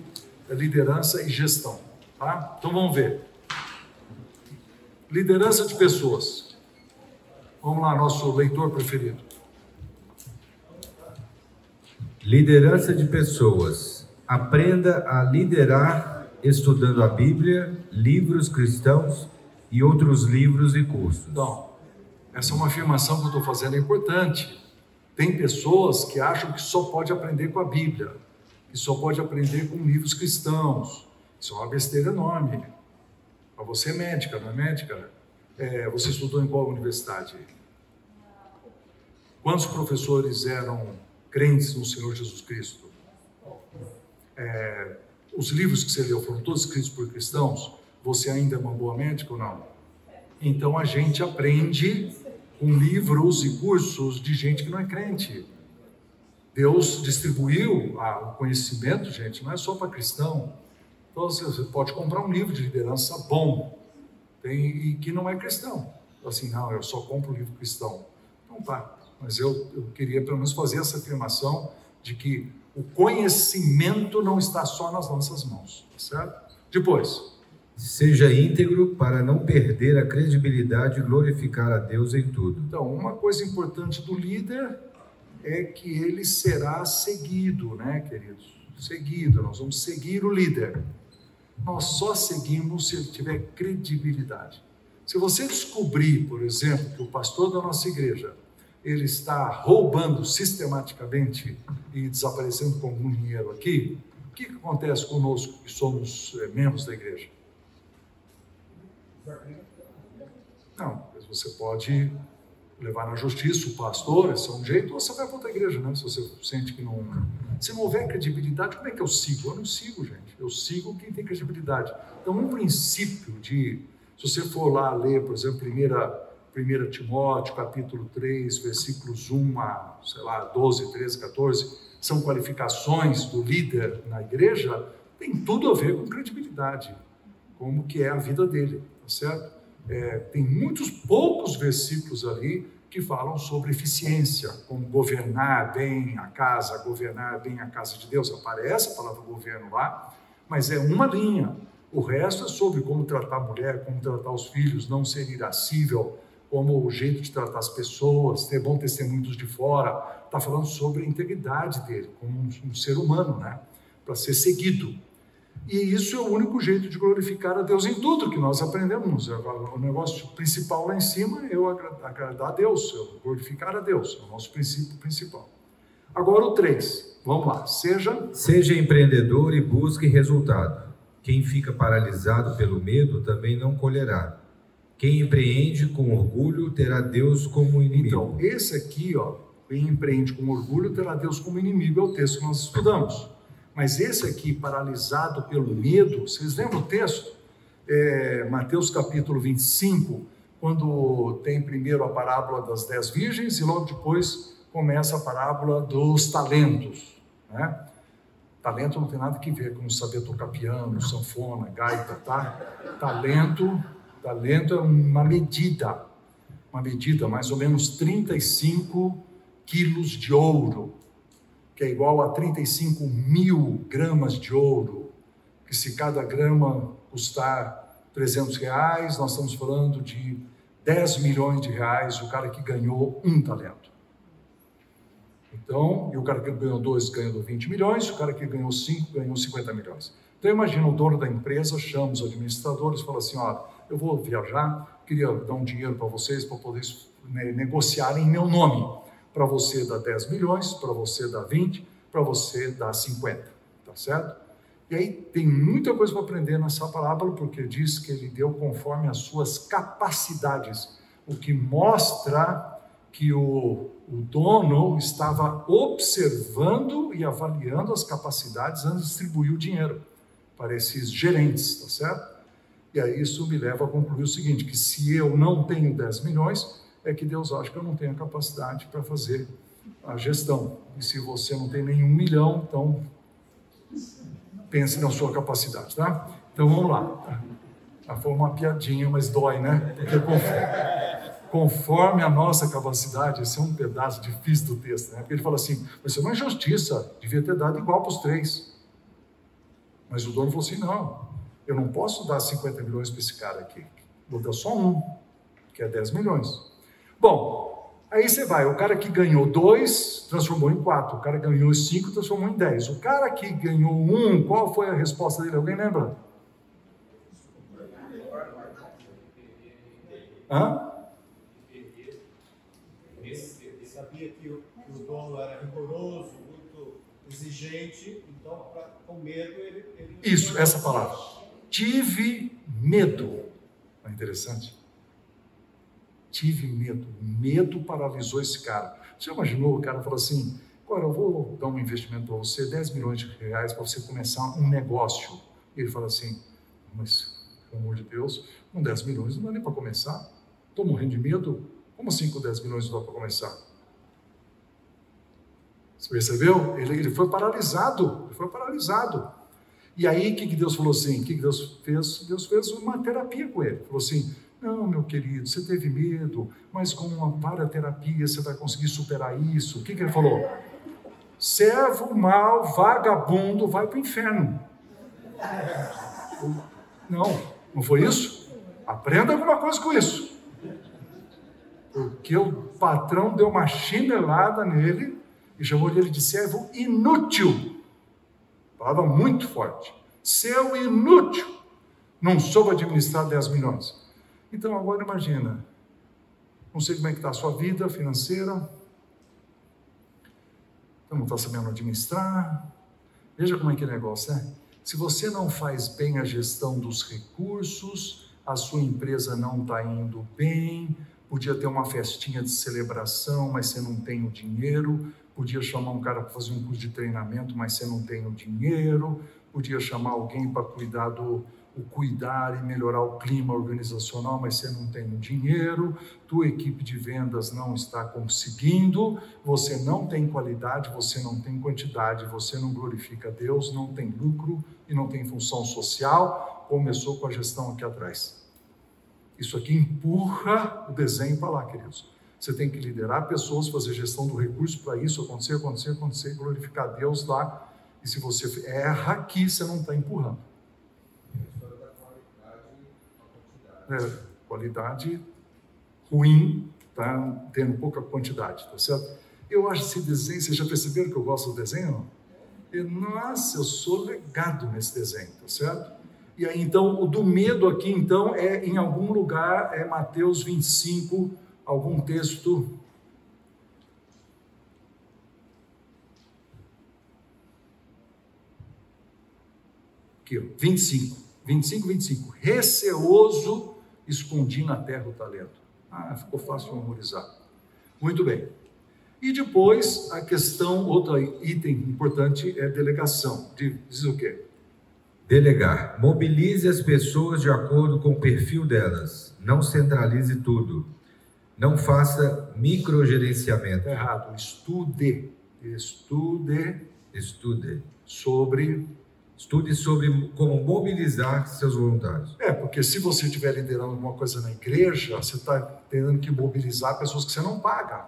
liderança e gestão. Tá? Então vamos ver. Liderança de pessoas. Vamos lá, nosso leitor preferido. Liderança de pessoas. Aprenda a liderar estudando a Bíblia, livros cristãos e outros livros e cursos. Então, essa é uma afirmação que eu estou fazendo é importante. Tem pessoas que acham que só pode aprender com a Bíblia, que só pode aprender com livros cristãos, isso é uma besteira enorme. Mas você é médica, não é médica? É, você estudou em qual universidade? Quantos professores eram crentes no Senhor Jesus Cristo? É, os livros que você leu foram todos escritos por cristãos, você ainda é uma boa médica ou não? Então a gente aprende com livros e cursos de gente que não é crente. Deus distribuiu o conhecimento, gente, não é só para cristão. Então você pode comprar um livro de liderança bom, tem, e que não é cristão. Assim, não, eu só compro livro cristão. Então tá, mas eu, eu queria pelo menos fazer essa afirmação de que o conhecimento não está só nas nossas mãos, tá certo? Depois. Seja íntegro para não perder a credibilidade e glorificar a Deus em tudo. Então, uma coisa importante do líder é que ele será seguido, né, queridos? Seguido, nós vamos seguir o líder. Nós só seguimos se ele tiver credibilidade. Se você descobrir, por exemplo, que o pastor da nossa igreja ele está roubando sistematicamente e desaparecendo com algum dinheiro aqui, o que, acontece conosco que somos é, membros da igreja? Não, você pode levar na justiça o pastor, esse é um jeito, ou você vai para outra igreja, né? Se você sente que não. Se não houver credibilidade, como é que eu sigo? Eu não sigo, gente. Eu sigo quem tem credibilidade. Então, um princípio de. Se você for lá ler, por exemplo, primeira 1 Timóteo, capítulo 3, versículos 1 a, sei lá, 12, 13, 14, são qualificações do líder na igreja, tem tudo a ver com credibilidade, como que é a vida dele, tá certo? É, tem muitos poucos versículos ali que falam sobre eficiência, como governar bem a casa, governar bem a casa de Deus. Aparece a palavra governo lá, mas é uma linha. O resto é sobre como tratar a mulher, como tratar os filhos, não ser irascível, como o jeito de tratar as pessoas, ter bom testemunho dos de fora, está falando sobre a integridade dele, como um, um ser humano, né? Para ser seguido. E isso é o único jeito de glorificar a Deus em tudo que nós aprendemos. O negócio principal lá em cima é eu agradar a Deus, eu glorificar a Deus, é o nosso princípio principal. Agora o 3, vamos lá. Seja. Seja empreendedor e busque resultado. Quem fica paralisado pelo medo também não colherá. Quem empreende com orgulho terá Deus como inimigo. Então, esse aqui, ó, quem empreende com orgulho terá Deus como inimigo, é o texto que nós estudamos. Mas esse aqui, paralisado pelo medo, vocês lembram o texto? É, Mateus capítulo 25, quando tem primeiro a parábola das dez virgens e logo depois começa a parábola dos talentos. Né? Talento não tem nada que ver com saber tocar piano, sanfona, gaita, tá? Talento Talento é uma medida, uma medida, mais ou menos 35 quilos de ouro, que é igual a 35 mil gramas de ouro, que se cada grama custar 300 reais, nós estamos falando de 10 milhões de reais o cara que ganhou um talento. Então, e o cara que ganhou dois ganhou 20 milhões, o cara que ganhou cinco ganhou 50 milhões. Então, imagina o dono da empresa chama os administradores e fala assim: olha, eu vou viajar, queria dar um dinheiro para vocês para poder né, negociar em meu nome. Para você dá 10 milhões, para você dá 20, para você dá 50, tá certo? E aí tem muita coisa para aprender nessa parábola, porque diz que ele deu conforme as suas capacidades, o que mostra que o, o dono estava observando e avaliando as capacidades antes de distribuir o dinheiro para esses gerentes, tá certo? E aí isso me leva a concluir o seguinte: que se eu não tenho 10 milhões, é que Deus acha que eu não tenho a capacidade para fazer a gestão. E se você não tem nenhum milhão, então pense na sua capacidade, tá? Então vamos lá. Ah, foi uma piadinha, mas dói, né? Porque conforme, conforme a nossa capacidade, esse é um pedaço difícil do texto, né? Porque ele fala assim: mas isso é justiça, devia ter dado igual para os três. Mas o dono falou assim: não, eu não posso dar 50 milhões para esse cara aqui. Vou dar só um, que é 10 milhões. Bom, aí você vai. O cara que ganhou dois transformou em quatro. O cara que ganhou cinco transformou em dez. O cara que ganhou um, qual foi a resposta dele? Alguém lembra? Hã? Ele sabia que o, que o dono era rigoroso, muito exigente, então, pra, com medo, ele. ele Isso, essa palavra tive medo. É interessante. Tive medo. Medo paralisou esse cara. Você imaginou? O cara falou assim: Agora, eu vou dar um investimento para você, 10 milhões de reais, para você começar um negócio. E ele fala assim, mas, pelo amor de Deus, com 10 milhões não dá nem para começar. Estou morrendo de medo. Como assim com 10 milhões não dá para começar? Você percebeu? Ele, ele foi paralisado, ele foi paralisado. E aí, o que, que Deus falou assim? O que, que Deus fez? Deus fez uma terapia com ele. Falou assim, não, meu querido, você teve medo, mas com uma paraterapia você vai conseguir superar isso. O que, que ele falou? Servo mal, vagabundo, vai para o inferno. Não, não foi isso? Aprenda alguma coisa com isso. Porque o patrão deu uma chinelada nele e chamou ele de servo inútil. Palavra muito forte. Seu inútil. Não soube administrar 10 milhões. Então agora imagina. Não sei como é que está a sua vida financeira. Então não está sabendo administrar. Veja como é que é o negócio, né? Se você não faz bem a gestão dos recursos, a sua empresa não está indo bem, podia ter uma festinha de celebração, mas você não tem o dinheiro, podia chamar um cara para fazer um curso de treinamento, mas você não tem o dinheiro, podia chamar alguém para cuidar do o cuidar e melhorar o clima organizacional, mas você não tem o dinheiro, tua equipe de vendas não está conseguindo, você não tem qualidade, você não tem quantidade, você não glorifica Deus, não tem lucro e não tem função social, começou com a gestão aqui atrás. Isso aqui empurra o desenho para lá, queridos. Você tem que liderar pessoas, fazer gestão do recurso para isso acontecer, acontecer, acontecer, glorificar Deus lá. E se você erra aqui, você não está empurrando. É, qualidade ruim, tá tendo pouca quantidade, tá certo? Eu acho esse desenho, vocês já perceberam que eu gosto do desenho? E, nossa, eu sou legado nesse desenho, tá certo? E aí, então, o do medo aqui, então, é em algum lugar, é Mateus 25, algum texto. Aqui, ó, 25. 25, 25. Receoso, escondi na terra o talento. Ah, ficou fácil memorizar. Muito bem. E depois, a questão, outro item importante é delegação. Diz o quê? Delegar. Mobilize as pessoas de acordo com o perfil delas. Não centralize tudo. Não faça microgerenciamento. Errado. Estude. Estude. Estude. Sobre. Estude sobre como mobilizar seus voluntários. É, porque se você estiver liderando alguma coisa na igreja, você está tendo que mobilizar pessoas que você não paga.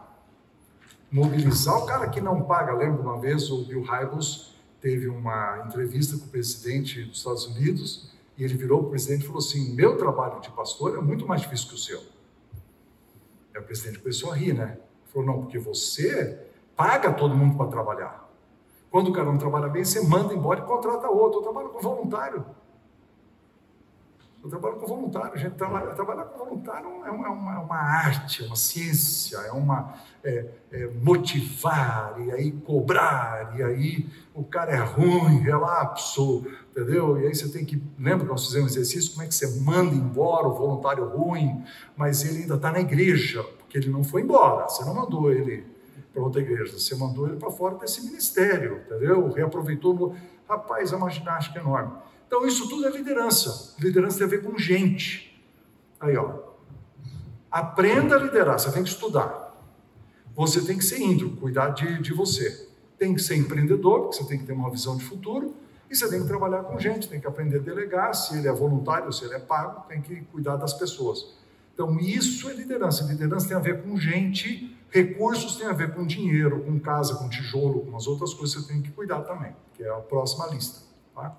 Mobilizar o cara que não paga. Lembro uma vez o Bill Hybels teve uma entrevista com o presidente dos Estados Unidos e ele virou para o presidente e falou assim: Meu trabalho de pastor é muito mais difícil que o seu. Aí o presidente começou a rir, né? Falou: Não, porque você paga todo mundo para trabalhar. Quando o cara não trabalha bem, você manda embora e contrata outro. Eu trabalho com voluntário. Eu trabalho com voluntário, gente. Trabalhar, trabalhar com voluntário é uma, é uma, é uma, arte, é uma ciência, é uma é, é motivar, e aí cobrar, e aí o cara é ruim, relapso, entendeu? E aí você tem que. Lembra que nós fizemos exercício? Como é que você manda embora o voluntário ruim, mas ele ainda está na igreja, porque ele não foi embora, você não mandou ele para outra igreja, você mandou ele para fora desse ministério, entendeu? Reaproveitou. Rapaz, é uma ginástica enorme. Então, isso tudo é liderança. Liderança tem a ver com gente. Aí, ó. Aprenda a liderar, você tem que estudar. Você tem que ser íntegro, cuidar de, de você. Tem que ser empreendedor, porque você tem que ter uma visão de futuro. E você tem que trabalhar com gente, tem que aprender a delegar. Se ele é voluntário, se ele é pago, tem que cuidar das pessoas. Então, isso é liderança. Liderança tem a ver com gente, recursos tem a ver com dinheiro, com casa, com tijolo, com as outras coisas que você tem que cuidar também, que é a próxima lista. Tá?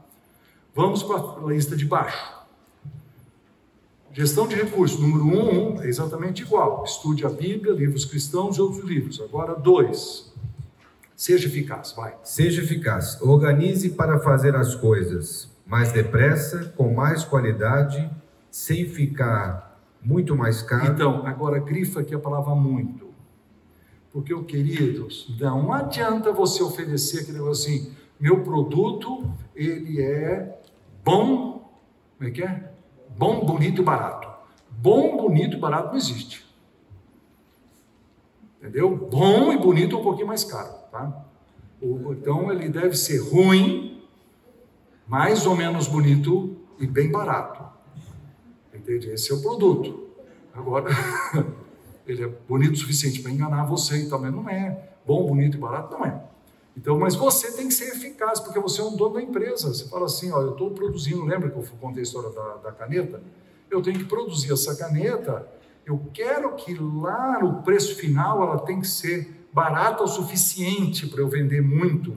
Vamos para a lista de baixo. Gestão de recursos, número um, é exatamente igual. Estude a Bíblia, livros cristãos e outros livros. Agora, dois. Seja eficaz, vai. Seja eficaz. Organize para fazer as coisas mais depressa, com mais qualidade, sem ficar muito mais caro. Então, agora grifa aqui a palavra muito. Porque, queridos, não adianta você oferecer aquele negócio assim, meu produto, ele é Bom, como é que é? Bom, bonito e barato. Bom, bonito e barato não existe. Entendeu? Bom e bonito é um pouquinho mais caro, tá? Então ele deve ser ruim, mais ou menos bonito e bem barato. Entende? Esse é o produto. Agora, <laughs> ele é bonito o suficiente para enganar você e mas não é. Bom, bonito e barato não é. Então, mas você tem que ser eficaz, porque você é um dono da empresa. Você fala assim, ó, eu estou produzindo, lembra que eu contei a história da, da caneta? Eu tenho que produzir essa caneta, eu quero que lá no preço final ela tem que ser barata o suficiente para eu vender muito.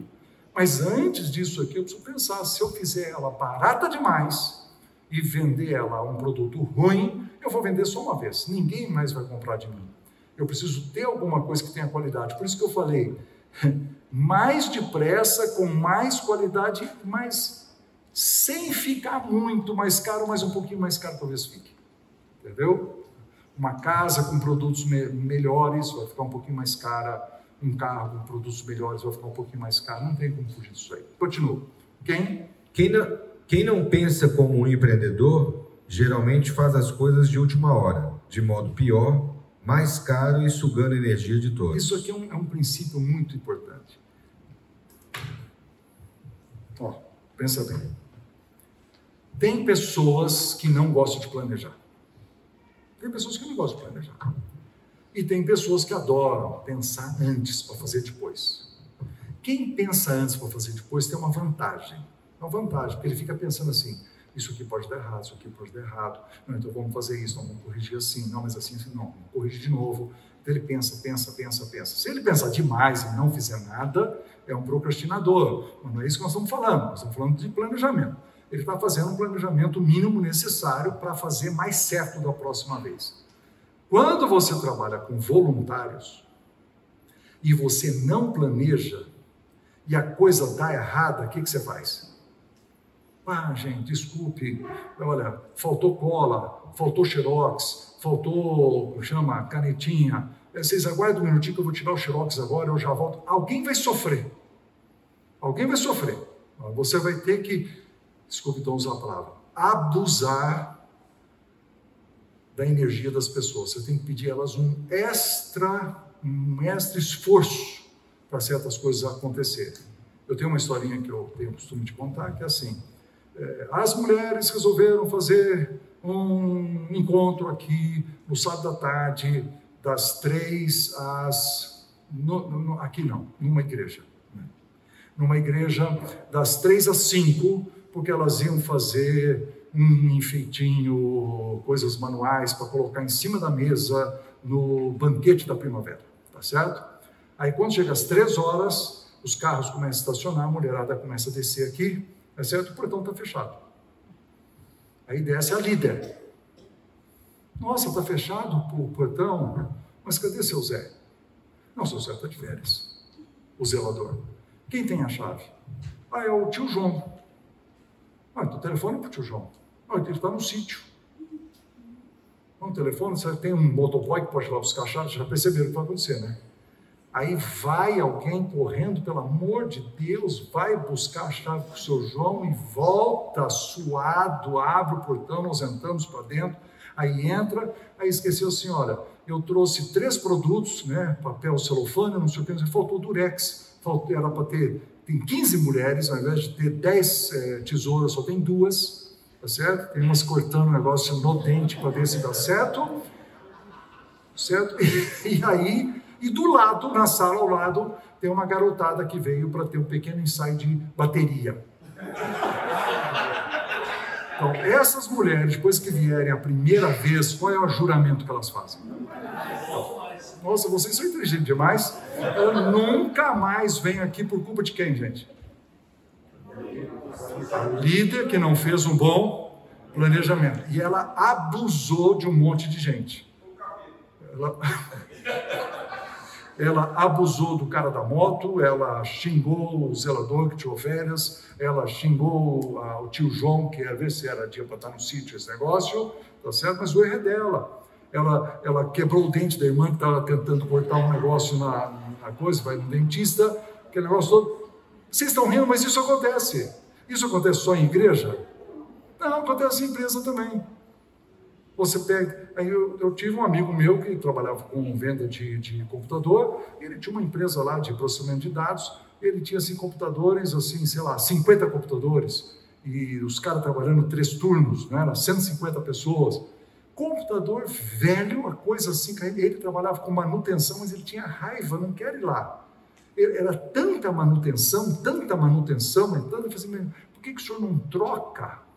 Mas antes disso aqui, eu preciso pensar, se eu fizer ela barata demais e vender ela a um produto ruim, eu vou vender só uma vez. Ninguém mais vai comprar de mim. Eu preciso ter alguma coisa que tenha qualidade. Por isso que eu falei, <laughs> mais depressa, com mais qualidade, mas sem ficar muito mais caro, mas um pouquinho mais caro talvez fique. Entendeu? Uma casa com produtos me melhores vai ficar um pouquinho mais cara. Um carro com produtos melhores vai ficar um pouquinho mais caro. Não tem como fugir disso aí. Continua. Quem? Quem não, quem não pensa como um empreendedor, geralmente faz as coisas de última hora, de modo pior, mais caro e sugando energia de todos. Isso aqui é um, é um princípio muito importante. Ó, pensa bem. Tem pessoas que não gostam de planejar. Tem pessoas que não gostam de planejar. E tem pessoas que adoram pensar antes para fazer depois. Quem pensa antes para fazer depois tem uma vantagem. É uma vantagem, porque ele fica pensando assim: isso aqui pode dar errado, isso aqui pode dar errado. Não, então vamos fazer isso, não, vamos corrigir assim. Não, mas assim, assim, não, vamos corrigir de novo. Então ele pensa, pensa, pensa, pensa. Se ele pensar demais e não fizer nada, é um procrastinador. Mas não é isso que nós estamos falando, nós estamos falando de planejamento. Ele está fazendo um planejamento mínimo necessário para fazer mais certo da próxima vez. Quando você trabalha com voluntários e você não planeja e a coisa dá errada, o que, que você faz? Ah, gente, desculpe, olha, faltou cola, faltou xerox, faltou, chama, canetinha. Eh, Vocês aguardem um minutinho que eu vou tirar o xerox agora, eu já volto. Alguém vai sofrer. Alguém vai sofrer. Você vai ter que, desculpe então usar a palavra, abusar da energia das pessoas. Você tem que pedir a elas um extra, um extra esforço para certas coisas acontecerem. Eu tenho uma historinha que eu tenho o costume de contar, que é assim, as mulheres resolveram fazer um encontro aqui no sábado à tarde, das três às. no- no- aqui não, numa igreja. né? Numa igreja das três às cinco, porque elas iam fazer um enfeitinho, coisas manuais para colocar em cima da mesa no banquete da primavera, tá certo? Aí quando chega às três horas, os carros começam a estacionar, a mulherada começa a descer aqui, tá certo? O portão está fechado. Aí desce a líder. Nossa, está fechado o portão? Mas cadê seu Zé? Não, seu Zé está de férias. O zelador. Quem tem a chave? Ah, é o tio João. Ah, então telefone para o tio João. Ah, ele está no sítio. Não, telefone, você tem um motoboy que pode ir lá buscar a chave, já perceberam o que vai acontecer, né? Aí vai alguém correndo, pelo amor de Deus, vai buscar a chave para o seu João e volta suado, abre o portão, nós entramos para dentro, aí entra, aí esqueceu, senhora, eu trouxe três produtos, né, papel celofane, não sei o que, faltou durex, faltou, era para ter, tem 15 mulheres, ao invés de ter 10 eh, tesouras, só tem duas, tá certo? Tem umas cortando o negócio no dente para ver se dá certo, certo? <laughs> E aí, e do lado, na sala ao lado, tem uma garotada que veio para ter um pequeno ensaio de bateria. Então, essas mulheres, depois que vierem a primeira vez, qual é o juramento que elas fazem? Nossa, vocês são inteligentes demais. Eu nunca mais venho aqui por culpa de quem, gente? A líder que não fez um bom planejamento. E ela abusou de um monte de gente. Ela, <laughs> ela abusou do cara da moto, ela xingou o zelador que tirou férias, ela xingou ah, o tio João, que ia ver se era dia para estar no sítio esse negócio, tá certo? Mas o erro é dela. Ela, ela quebrou o dente da irmã que estava tentando cortar um negócio na, na coisa, vai no dentista, aquele negócio todo. Vocês estão rindo, mas isso acontece. Isso acontece só em igreja? Não, acontece em empresa também. Você pega. Aí eu, eu, tive um amigo meu que trabalhava com venda de, de computador, ele tinha uma empresa lá de processamento de dados, ele tinha assim computadores, assim, sei lá, 50 computadores, e os caras trabalhando três turnos, né? Era 150 pessoas. Computador velho, a coisa assim, ele trabalhava com manutenção, mas ele tinha raiva, não quer ir lá. Era tanta manutenção, tanta manutenção, tanta, assim, por que, que o senhor não troca?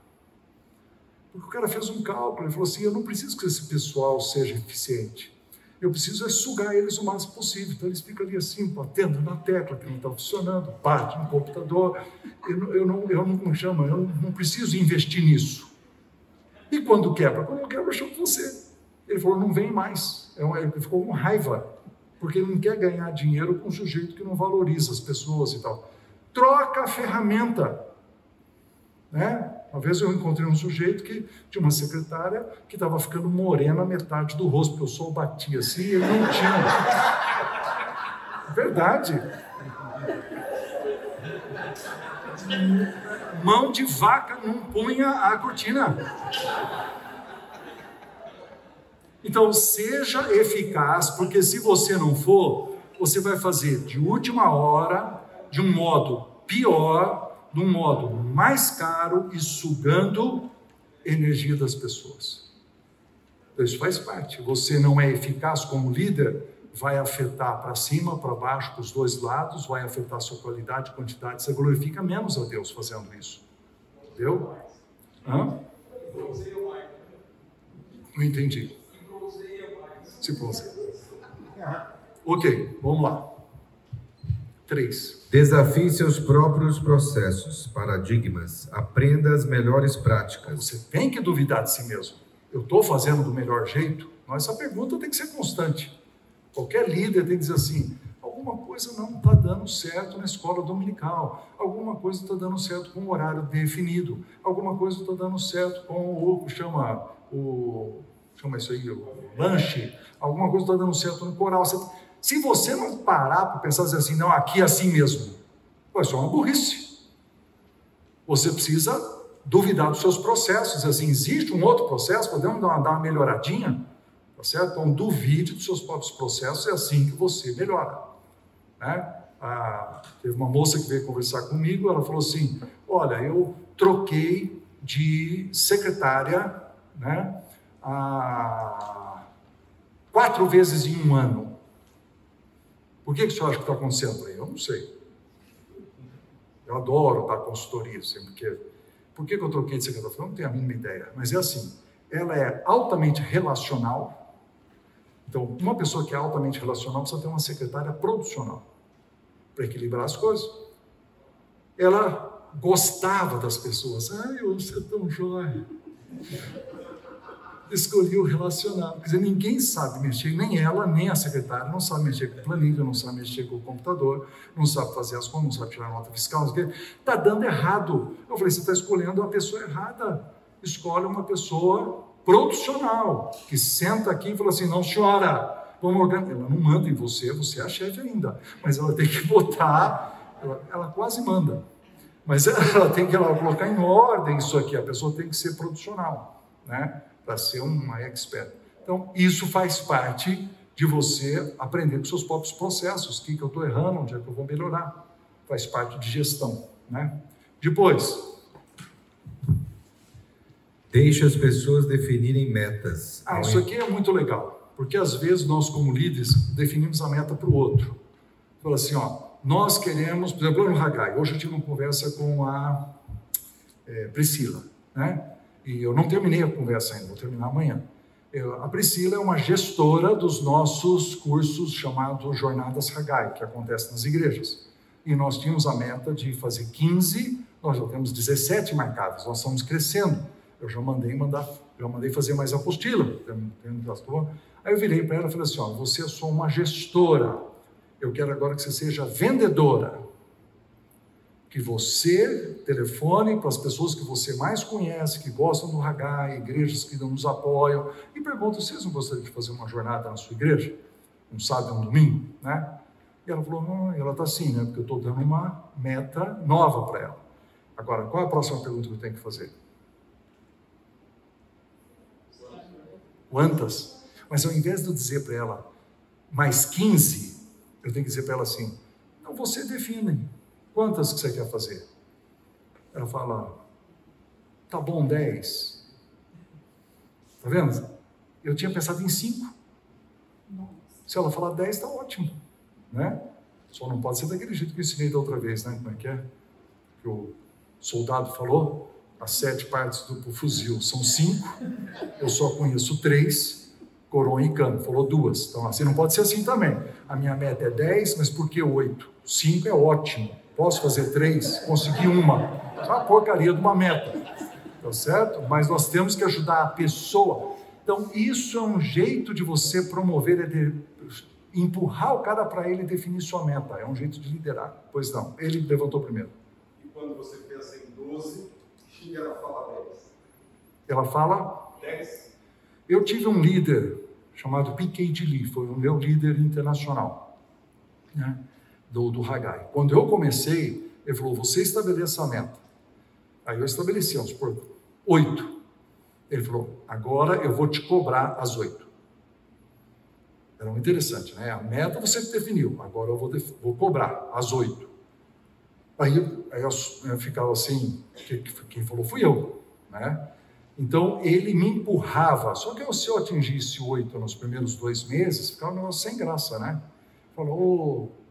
Porque o cara fez um cálculo, ele falou assim: eu não preciso que esse pessoal seja eficiente. Eu preciso é sugar eles o máximo possível. Então eles ficam ali assim, batendo na tecla que não está funcionando, bate no computador. Eu, eu, não, eu não, como chama, eu não preciso investir nisso. E quando quebra? Quando quebra, eu chamo você. Ele falou: não vem mais. É ele ficou com raiva, porque ele não quer ganhar dinheiro com um sujeito que não valoriza as pessoas e tal. Troca a ferramenta. Né? Uma vez eu encontrei um sujeito que tinha uma secretária que estava ficando morena metade do rosto, porque o sol batia assim e ele não tinha. Verdade. Mão de vaca não punha a cortina. Então, seja eficaz, porque se você não for, você vai fazer de última hora, de um modo pior, de um modo mais caro e sugando energia das pessoas. Então, isso faz parte. Você não é eficaz como líder, vai afetar para cima, para baixo, para os dois lados, vai afetar sua qualidade, quantidade. Você glorifica menos a Deus fazendo isso. Entendeu? Hã? Não entendi. Se proseia. Ok, vamos lá. 3. Desafie seus próprios processos, paradigmas, aprenda as melhores práticas. Você tem que duvidar de si mesmo. Eu estou fazendo do melhor jeito? Mas essa pergunta tem que ser constante. Qualquer líder tem que dizer assim: alguma coisa não está dando certo na escola dominical, alguma coisa está dando certo com o horário definido, alguma coisa está dando certo com o chama o chama isso aí o lanche, alguma coisa está dando certo no coral. Você, se você não parar para pensar assim, não, aqui é assim mesmo, vai ser uma burrice. Você precisa duvidar dos seus processos. Assim, existe um outro processo, podemos dar uma, dar uma melhoradinha, tá certo? Então, duvide dos seus próprios processos, é assim que você melhora. Né? Ah, teve uma moça que veio conversar comigo, ela falou assim: Olha, eu troquei de secretária né, ah, quatro vezes em um ano. Por que, que o senhor acha que está acontecendo aí? Eu não sei. Eu adoro dar consultoria, assim, porque. Por que, que eu troquei de secretária? Eu não tenho a mínima ideia. Mas é assim: ela é altamente relacional. Então, uma pessoa que é altamente relacional precisa ter uma secretária producional para equilibrar as coisas. Ela gostava das pessoas. Ai, você é tão jóia escolhi o relacional. Quer dizer, ninguém sabe mexer, nem ela, nem a secretária, não sabe mexer com planilha, não sabe mexer com o computador, não sabe fazer as contas, não sabe tirar nota fiscal, está dando errado. Eu falei, você está escolhendo a pessoa errada. Escolhe uma pessoa profissional, que senta aqui e fala assim, não senhora, vamos organizar. Ela não manda em você, você é a chefe ainda, mas ela tem que <laughs> botar, ela, ela quase manda. Mas <laughs> ela tem que ela, colocar em ordem isso aqui, a pessoa tem que ser profissional, né? Para ser uma expert. Então, isso faz parte de você aprender com seus próprios processos, o que, que eu estou errando, onde é que eu vou melhorar. Faz parte de gestão. Né? Depois. Deixe as pessoas definirem metas. Ah, isso aqui é muito legal, porque às vezes nós, como líderes, definimos a meta para o outro. Fala assim, ó, nós queremos, por exemplo, no Hagai, hoje eu tive uma conversa com a é, Priscila, né? E eu não terminei a conversa ainda, vou terminar amanhã. Eu, a Priscila é uma gestora dos nossos cursos chamados Jornadas Hagai, que acontecem nas igrejas. E nós tínhamos a meta de fazer 15, nós já temos 17 marcados, nós estamos crescendo. Eu já mandei mandar, já mandei fazer mais apostila. Aí eu virei para ela e falei assim: ó, você é só uma gestora. Eu quero agora que você seja vendedora que você telefone para as pessoas que você mais conhece, que gostam do Hagai, igrejas que nos apoiam, e pergunta: vocês não gostariam de fazer uma jornada na sua igreja? Um sábado, um domingo, né? E ela falou: não, ela está assim, né? Porque eu estou dando uma meta nova para ela. Agora, qual é a próxima pergunta que eu tenho que fazer? Quantas? Mas ao invés de eu dizer para ela mais 15, eu tenho que dizer para ela assim: então você define quantas que você quer fazer. Ela fala: tá bom, 10. Tá vendo? Eu tinha pensado em 5. Se ela falar 10, está ótimo. Né? Só não pode ser daquele jeito que eu ensinei da outra vez, né? Como é que é? Que o soldado falou: as sete partes do fuzil são cinco, eu só conheço três, coroa e cano. Falou duas. Então, assim, não pode ser assim também. A minha meta é 10, mas por que oito? Cinco é ótimo. Posso fazer três? Consegui uma. É uma porcaria de uma meta. Tá certo? Mas nós temos que ajudar a pessoa. Então, isso é um jeito de você promover, é de empurrar o cara para ele definir sua meta. É um jeito de liderar. Pois não. Ele levantou primeiro. E quando você pensa em 12, e ela fala 10? Ela fala 10? Eu tive um líder chamado P.K.D. Lee, foi o meu líder internacional, né, do, do Hagai. Quando eu comecei, ele falou: Você estabeleça a meta. Aí eu estabeleci, vamos por oito. Ele falou: Agora eu vou te cobrar as oito. Era muito interessante, né? A meta você definiu, agora eu vou, vou cobrar as oito. Aí, aí eu, eu, ficava assim: quem falou fui eu, né? Então ele me empurrava. Só que se eu atingisse oito nos primeiros dois meses, ficava um negócio sem graça, né? Falou, ô,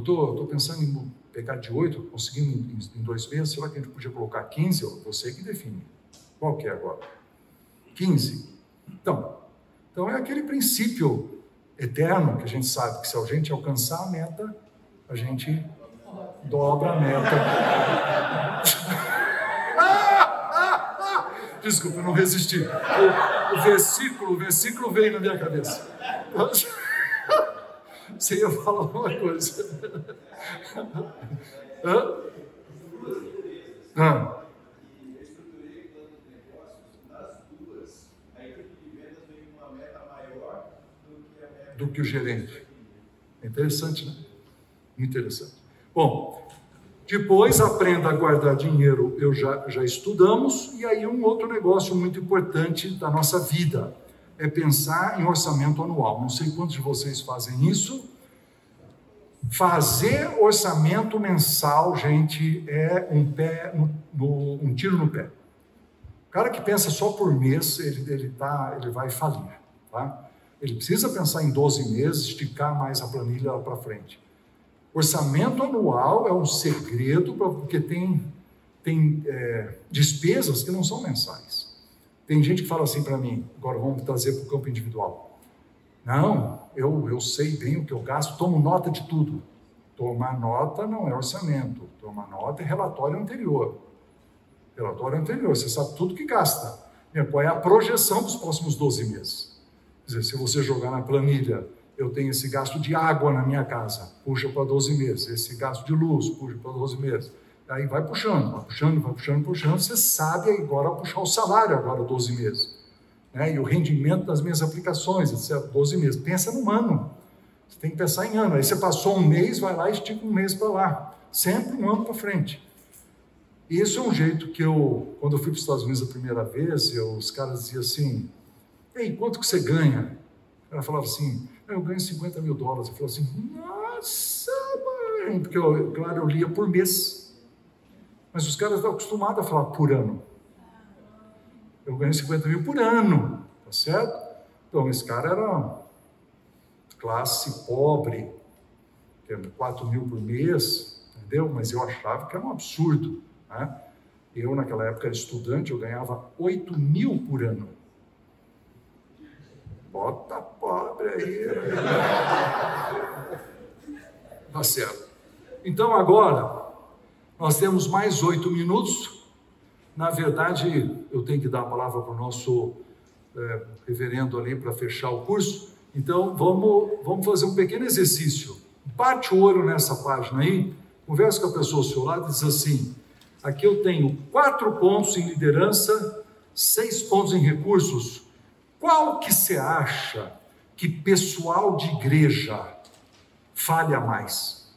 doutor, estou pensando em pegar de oito, conseguindo em, em, dois meses, será que a gente podia colocar 15? Você que define. Qual que é agora? 15. Então, então é aquele princípio eterno que a gente sabe que se a gente alcançar a meta, a gente dobra a meta. <laughs> Desculpa, eu não resisti. O, o, versículo, o versículo veio na minha cabeça. Você ia falar uma coisa. Hã? Hã? Do que o gerente. É interessante, né? Interessante. Bom, depois, aprenda a guardar dinheiro, eu já, já estudamos, e aí um outro negócio muito importante da nossa vida é pensar em orçamento anual. Não sei quantos de vocês fazem isso. Fazer orçamento mensal, gente, é um pé no, no, um tiro no pé. O cara que pensa só por mês, ele, ele, tá, ele vai falir. Tá? Ele precisa pensar em 12 meses, esticar mais a planilha para frente. Orçamento anual é um segredo, porque tem, tem é, despesas que não são mensais. Tem gente que fala assim para mim, agora vamos trazer para o campo individual. Não, eu, eu sei bem o que eu gasto, tomo nota de tudo. Tomar nota não é orçamento, tomar nota é relatório anterior. Relatório anterior, você sabe tudo que gasta. Qual é a projeção dos próximos 12 meses? Quer dizer, se você jogar na planilha eu tenho esse gasto de água na minha casa, puxa para 12 meses, esse gasto de luz, puxa para 12 meses. Aí vai puxando, vai puxando, vai puxando, puxando, você sabe agora puxar o salário agora 12 meses. Né? E o rendimento das minhas aplicações, etc., 12 meses. Pensa no ano. Você tem que pensar em ano. Aí você passou um mês, vai lá e estica um mês para lá. Sempre um ano para frente. Isso é um jeito que eu, quando eu fui para os Estados Unidos a primeira vez, eu, os caras diziam assim, ei, quanto que você ganha? Ela falava assim, eu ganho 50 mil dólares. Eu falei assim, nossa, mãe, porque eu, claro, eu lia por mês. Mas os caras estão acostumados a falar por ano. Eu ganho 50 mil por ano, tá certo? Então, esse cara era classe pobre, tendo 4 mil por mês, entendeu? Mas eu achava que era um absurdo, né? Eu, naquela época, era estudante, eu ganhava 8 mil por ano. Bota pobre aí. <laughs> Tá certo. Então agora, nós temos mais oito minutos. Na verdade, eu tenho que dar a palavra para o nosso é, reverendo ali para fechar o curso. Então, vamos, vamos fazer um pequeno exercício. Bate o olho nessa página aí, conversa com a pessoa ao seu lado e diz assim: aqui eu tenho quatro pontos em liderança, seis pontos em recursos, qual que você acha que pessoal de igreja falha mais?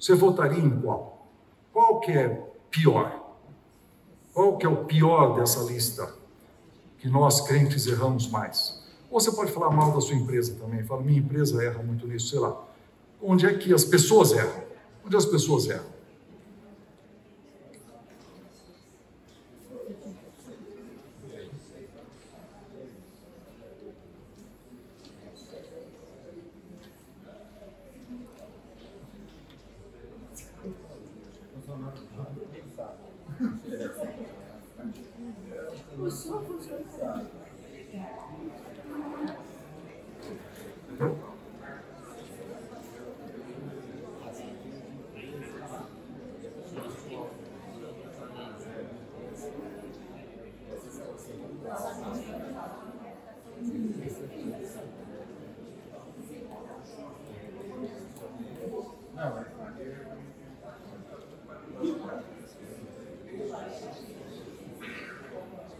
Você votaria em qual? Qual que é pior? Qual que é o pior dessa lista? que nós crentes erramos mais. Ou você pode falar mal da sua empresa também, fala, minha empresa erra muito nisso, sei lá. Onde é que as pessoas erram? Onde as pessoas erram?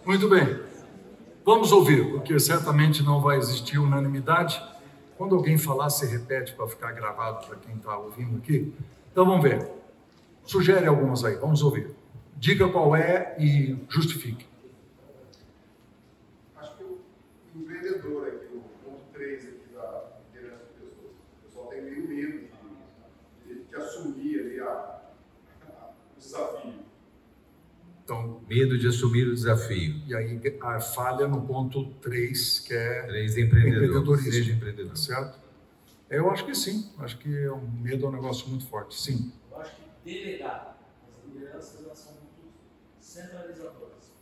Muito bem. Vamos ouvir, porque certamente não vai existir unanimidade. Quando alguém falar, se repete para ficar gravado para quem está ouvindo aqui. Então vamos ver. Sugere algumas aí, vamos ouvir. Diga qual é e justifique. Acho que o empreendedor aqui, o ponto 3 aqui da liderança de pessoas, o pessoal tem meio medo de, de, de assumir ali a, a, o desafio. Então, Medo de assumir o desafio. e aí a falha no ponto 3, que é Três. Empreendedorismo. Seja empreendedor. certo? Eu acho que sim. Acho que é um medo é um negócio muito forte. Sim. Eu acho que delegar. As lideranças elas são muito centralizadoras.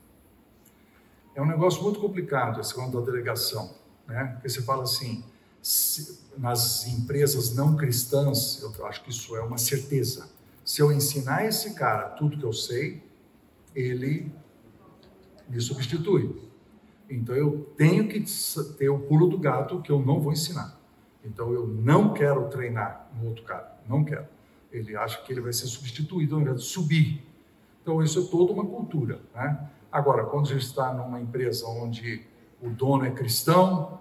É um negócio muito complicado esse negócio da delegação, né? Porque você fala assim, se- nas empresas não cristãs, eu acho que isso é uma certeza. Se eu ensinar esse cara tudo que eu sei, ele me substitui. Então eu tenho que ter o pulo do gato que eu não vou ensinar. Então eu não quero treinar no outro cara, não quero. Ele acha que ele vai ser substituído ao invés de subir. Então isso é toda uma cultura, né? Agora, quando a gente está numa empresa onde o dono é cristão,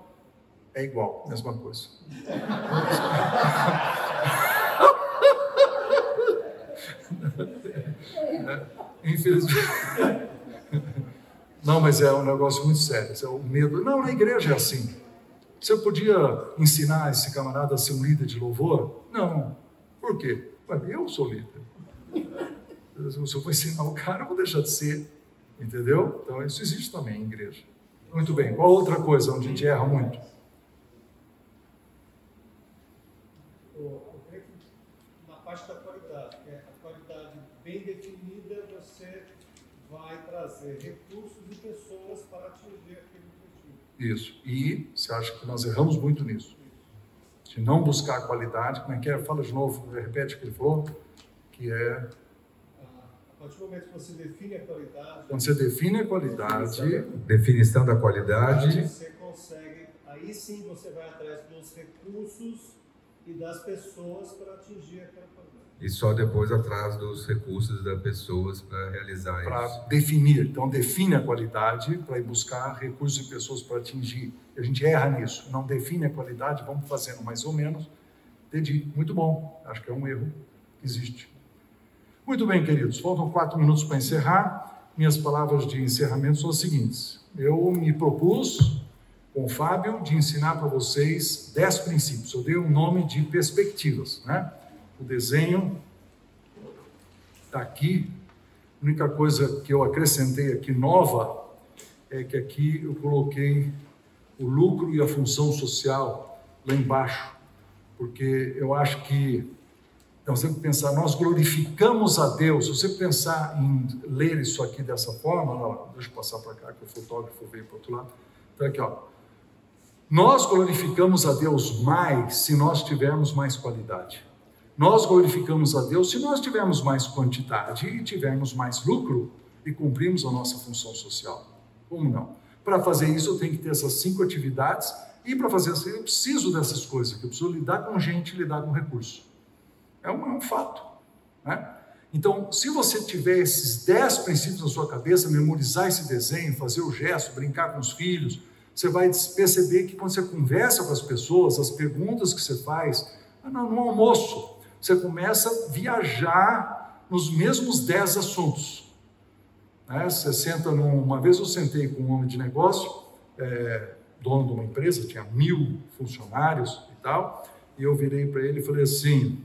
é igual, mesma coisa. <laughs> Infelizmente. Não, mas é um negócio muito sério. É o medo. Não, na igreja é assim. Você podia ensinar esse camarada a ser um líder de louvor? Não. Por quê? Eu sou líder. Se eu for ensinar o cara, eu vou deixar de ser. Entendeu? Então, isso existe também em igreja. Muito bem. Qual outra coisa onde a gente erra muito? Eu creio que na parte da qualidade, que é a qualidade bem definida, você vai trazer recursos e pessoas para atingir aquele objetivo. Isso. E você acha que nós erramos muito nisso? De não buscar a qualidade. Como é que é? Fala de novo, repete o que ele falou. Que é Ah, A partir do momento que você define a qualidade, quando você define a qualidade, Definição da qualidade. você consegue, aí sim você vai atrás dos recursos e das pessoas para atingir aquela qualidade. E só depois atrás dos recursos das pessoas para realizar para isso. definir. Então, define a qualidade para ir buscar recursos e pessoas para atingir. A gente erra nisso. Não define a qualidade, vamos fazendo mais ou menos. Entendi. Muito bom. Acho que é um erro que existe. Muito bem, queridos. Faltam quatro minutos para encerrar. Minhas palavras de encerramento são as seguintes. Eu me propus, com o Fábio, de ensinar para vocês dez princípios. Eu dei um nome de perspectivas, né? O desenho está aqui. A única coisa que eu acrescentei aqui nova é que aqui eu coloquei o lucro e a função social lá embaixo, porque eu acho que nós temos que pensar, nós glorificamos a Deus. Se você pensar em ler isso aqui dessa forma, não, deixa eu passar para cá que o fotógrafo veio para o outro lado. Então aqui, ó. Nós glorificamos a Deus mais se nós tivermos mais qualidade. Nós glorificamos a Deus se nós tivermos mais quantidade e tivermos mais lucro e cumprimos a nossa função social. Como não? Para fazer isso, eu tenho que ter essas cinco atividades e para fazer isso, eu preciso dessas coisas, que eu preciso lidar com gente lidar com recurso. É um, é um fato. Né? Então, se você tiver esses dez princípios na sua cabeça, memorizar esse desenho, fazer o gesto, brincar com os filhos, você vai perceber que quando você conversa com as pessoas, as perguntas que você faz, no, no almoço, você começa a viajar nos mesmos dez assuntos. Né? Você senta num, uma vez eu sentei com um homem de negócio, é, dono de uma empresa, tinha mil funcionários e tal, e eu virei para ele e falei assim,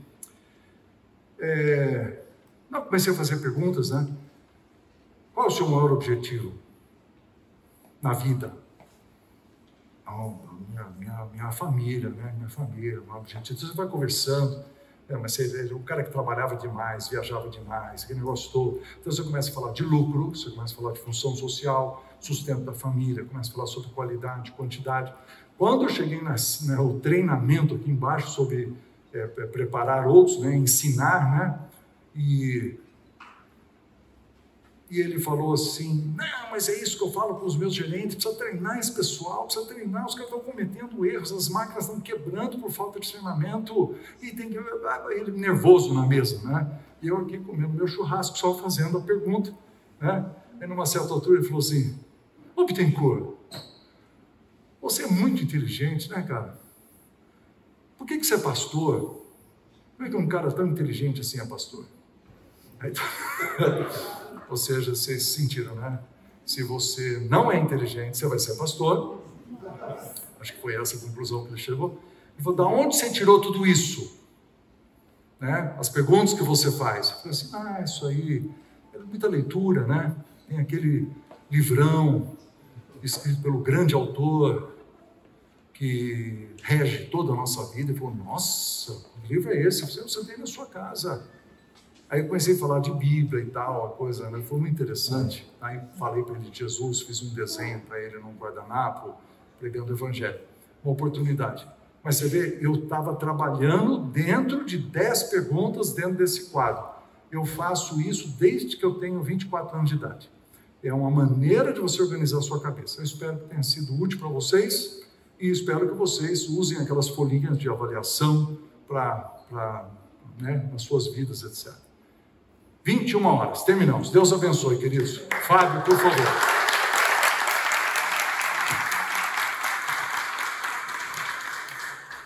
é, não, comecei a fazer perguntas, né? Qual é o seu maior objetivo na vida? Não, minha, minha, minha família, né? Minha família, meu objetivo. Você vai conversando, é, mas você, o cara que trabalhava demais, viajava demais, que negócio todo. Então você começa a falar de lucro, você começa a falar de função social, sustento da família, começa a falar sobre qualidade, quantidade. Quando eu cheguei no né, treinamento aqui embaixo sobre é, preparar outros, né, ensinar, né, e e ele falou assim: Não, mas é isso que eu falo para os meus gerentes, precisa treinar esse pessoal, precisa treinar, os caras estão cometendo erros, as máquinas estão quebrando por falta de treinamento, e tem que. Ele nervoso na mesa, né? E eu aqui comendo meu churrasco, só fazendo a pergunta, né? E numa certa altura ele falou assim: Ô você é muito inteligente, né, cara? Por que, que você é pastor? Como é que um cara tão inteligente assim é pastor? Aí, <laughs> Ou seja, vocês sentiram, né? Se você não é inteligente, você vai ser pastor. Acho que foi essa a conclusão que ele chegou. E falou, da onde você tirou tudo isso? Né? As perguntas que você faz. Eu falei assim, ah, isso aí, é muita leitura, né? Tem aquele livrão escrito pelo grande autor que rege toda a nossa vida. Ele falou, nossa, que livro é esse? Você tem na sua casa. Aí eu comecei a falar de Bíblia e tal, a coisa né? foi muito interessante. Aí falei para ele de Jesus, fiz um desenho para ele num guardanapo, pregando o Evangelho. Uma oportunidade. Mas você vê, eu estava trabalhando dentro de 10 perguntas dentro desse quadro. Eu faço isso desde que eu tenho 24 anos de idade. É uma maneira de você organizar a sua cabeça. Eu espero que tenha sido útil para vocês e espero que vocês usem aquelas folhinhas de avaliação para né, nas suas vidas, etc. 21 horas. Terminamos. Deus abençoe, queridos. Fábio, por favor.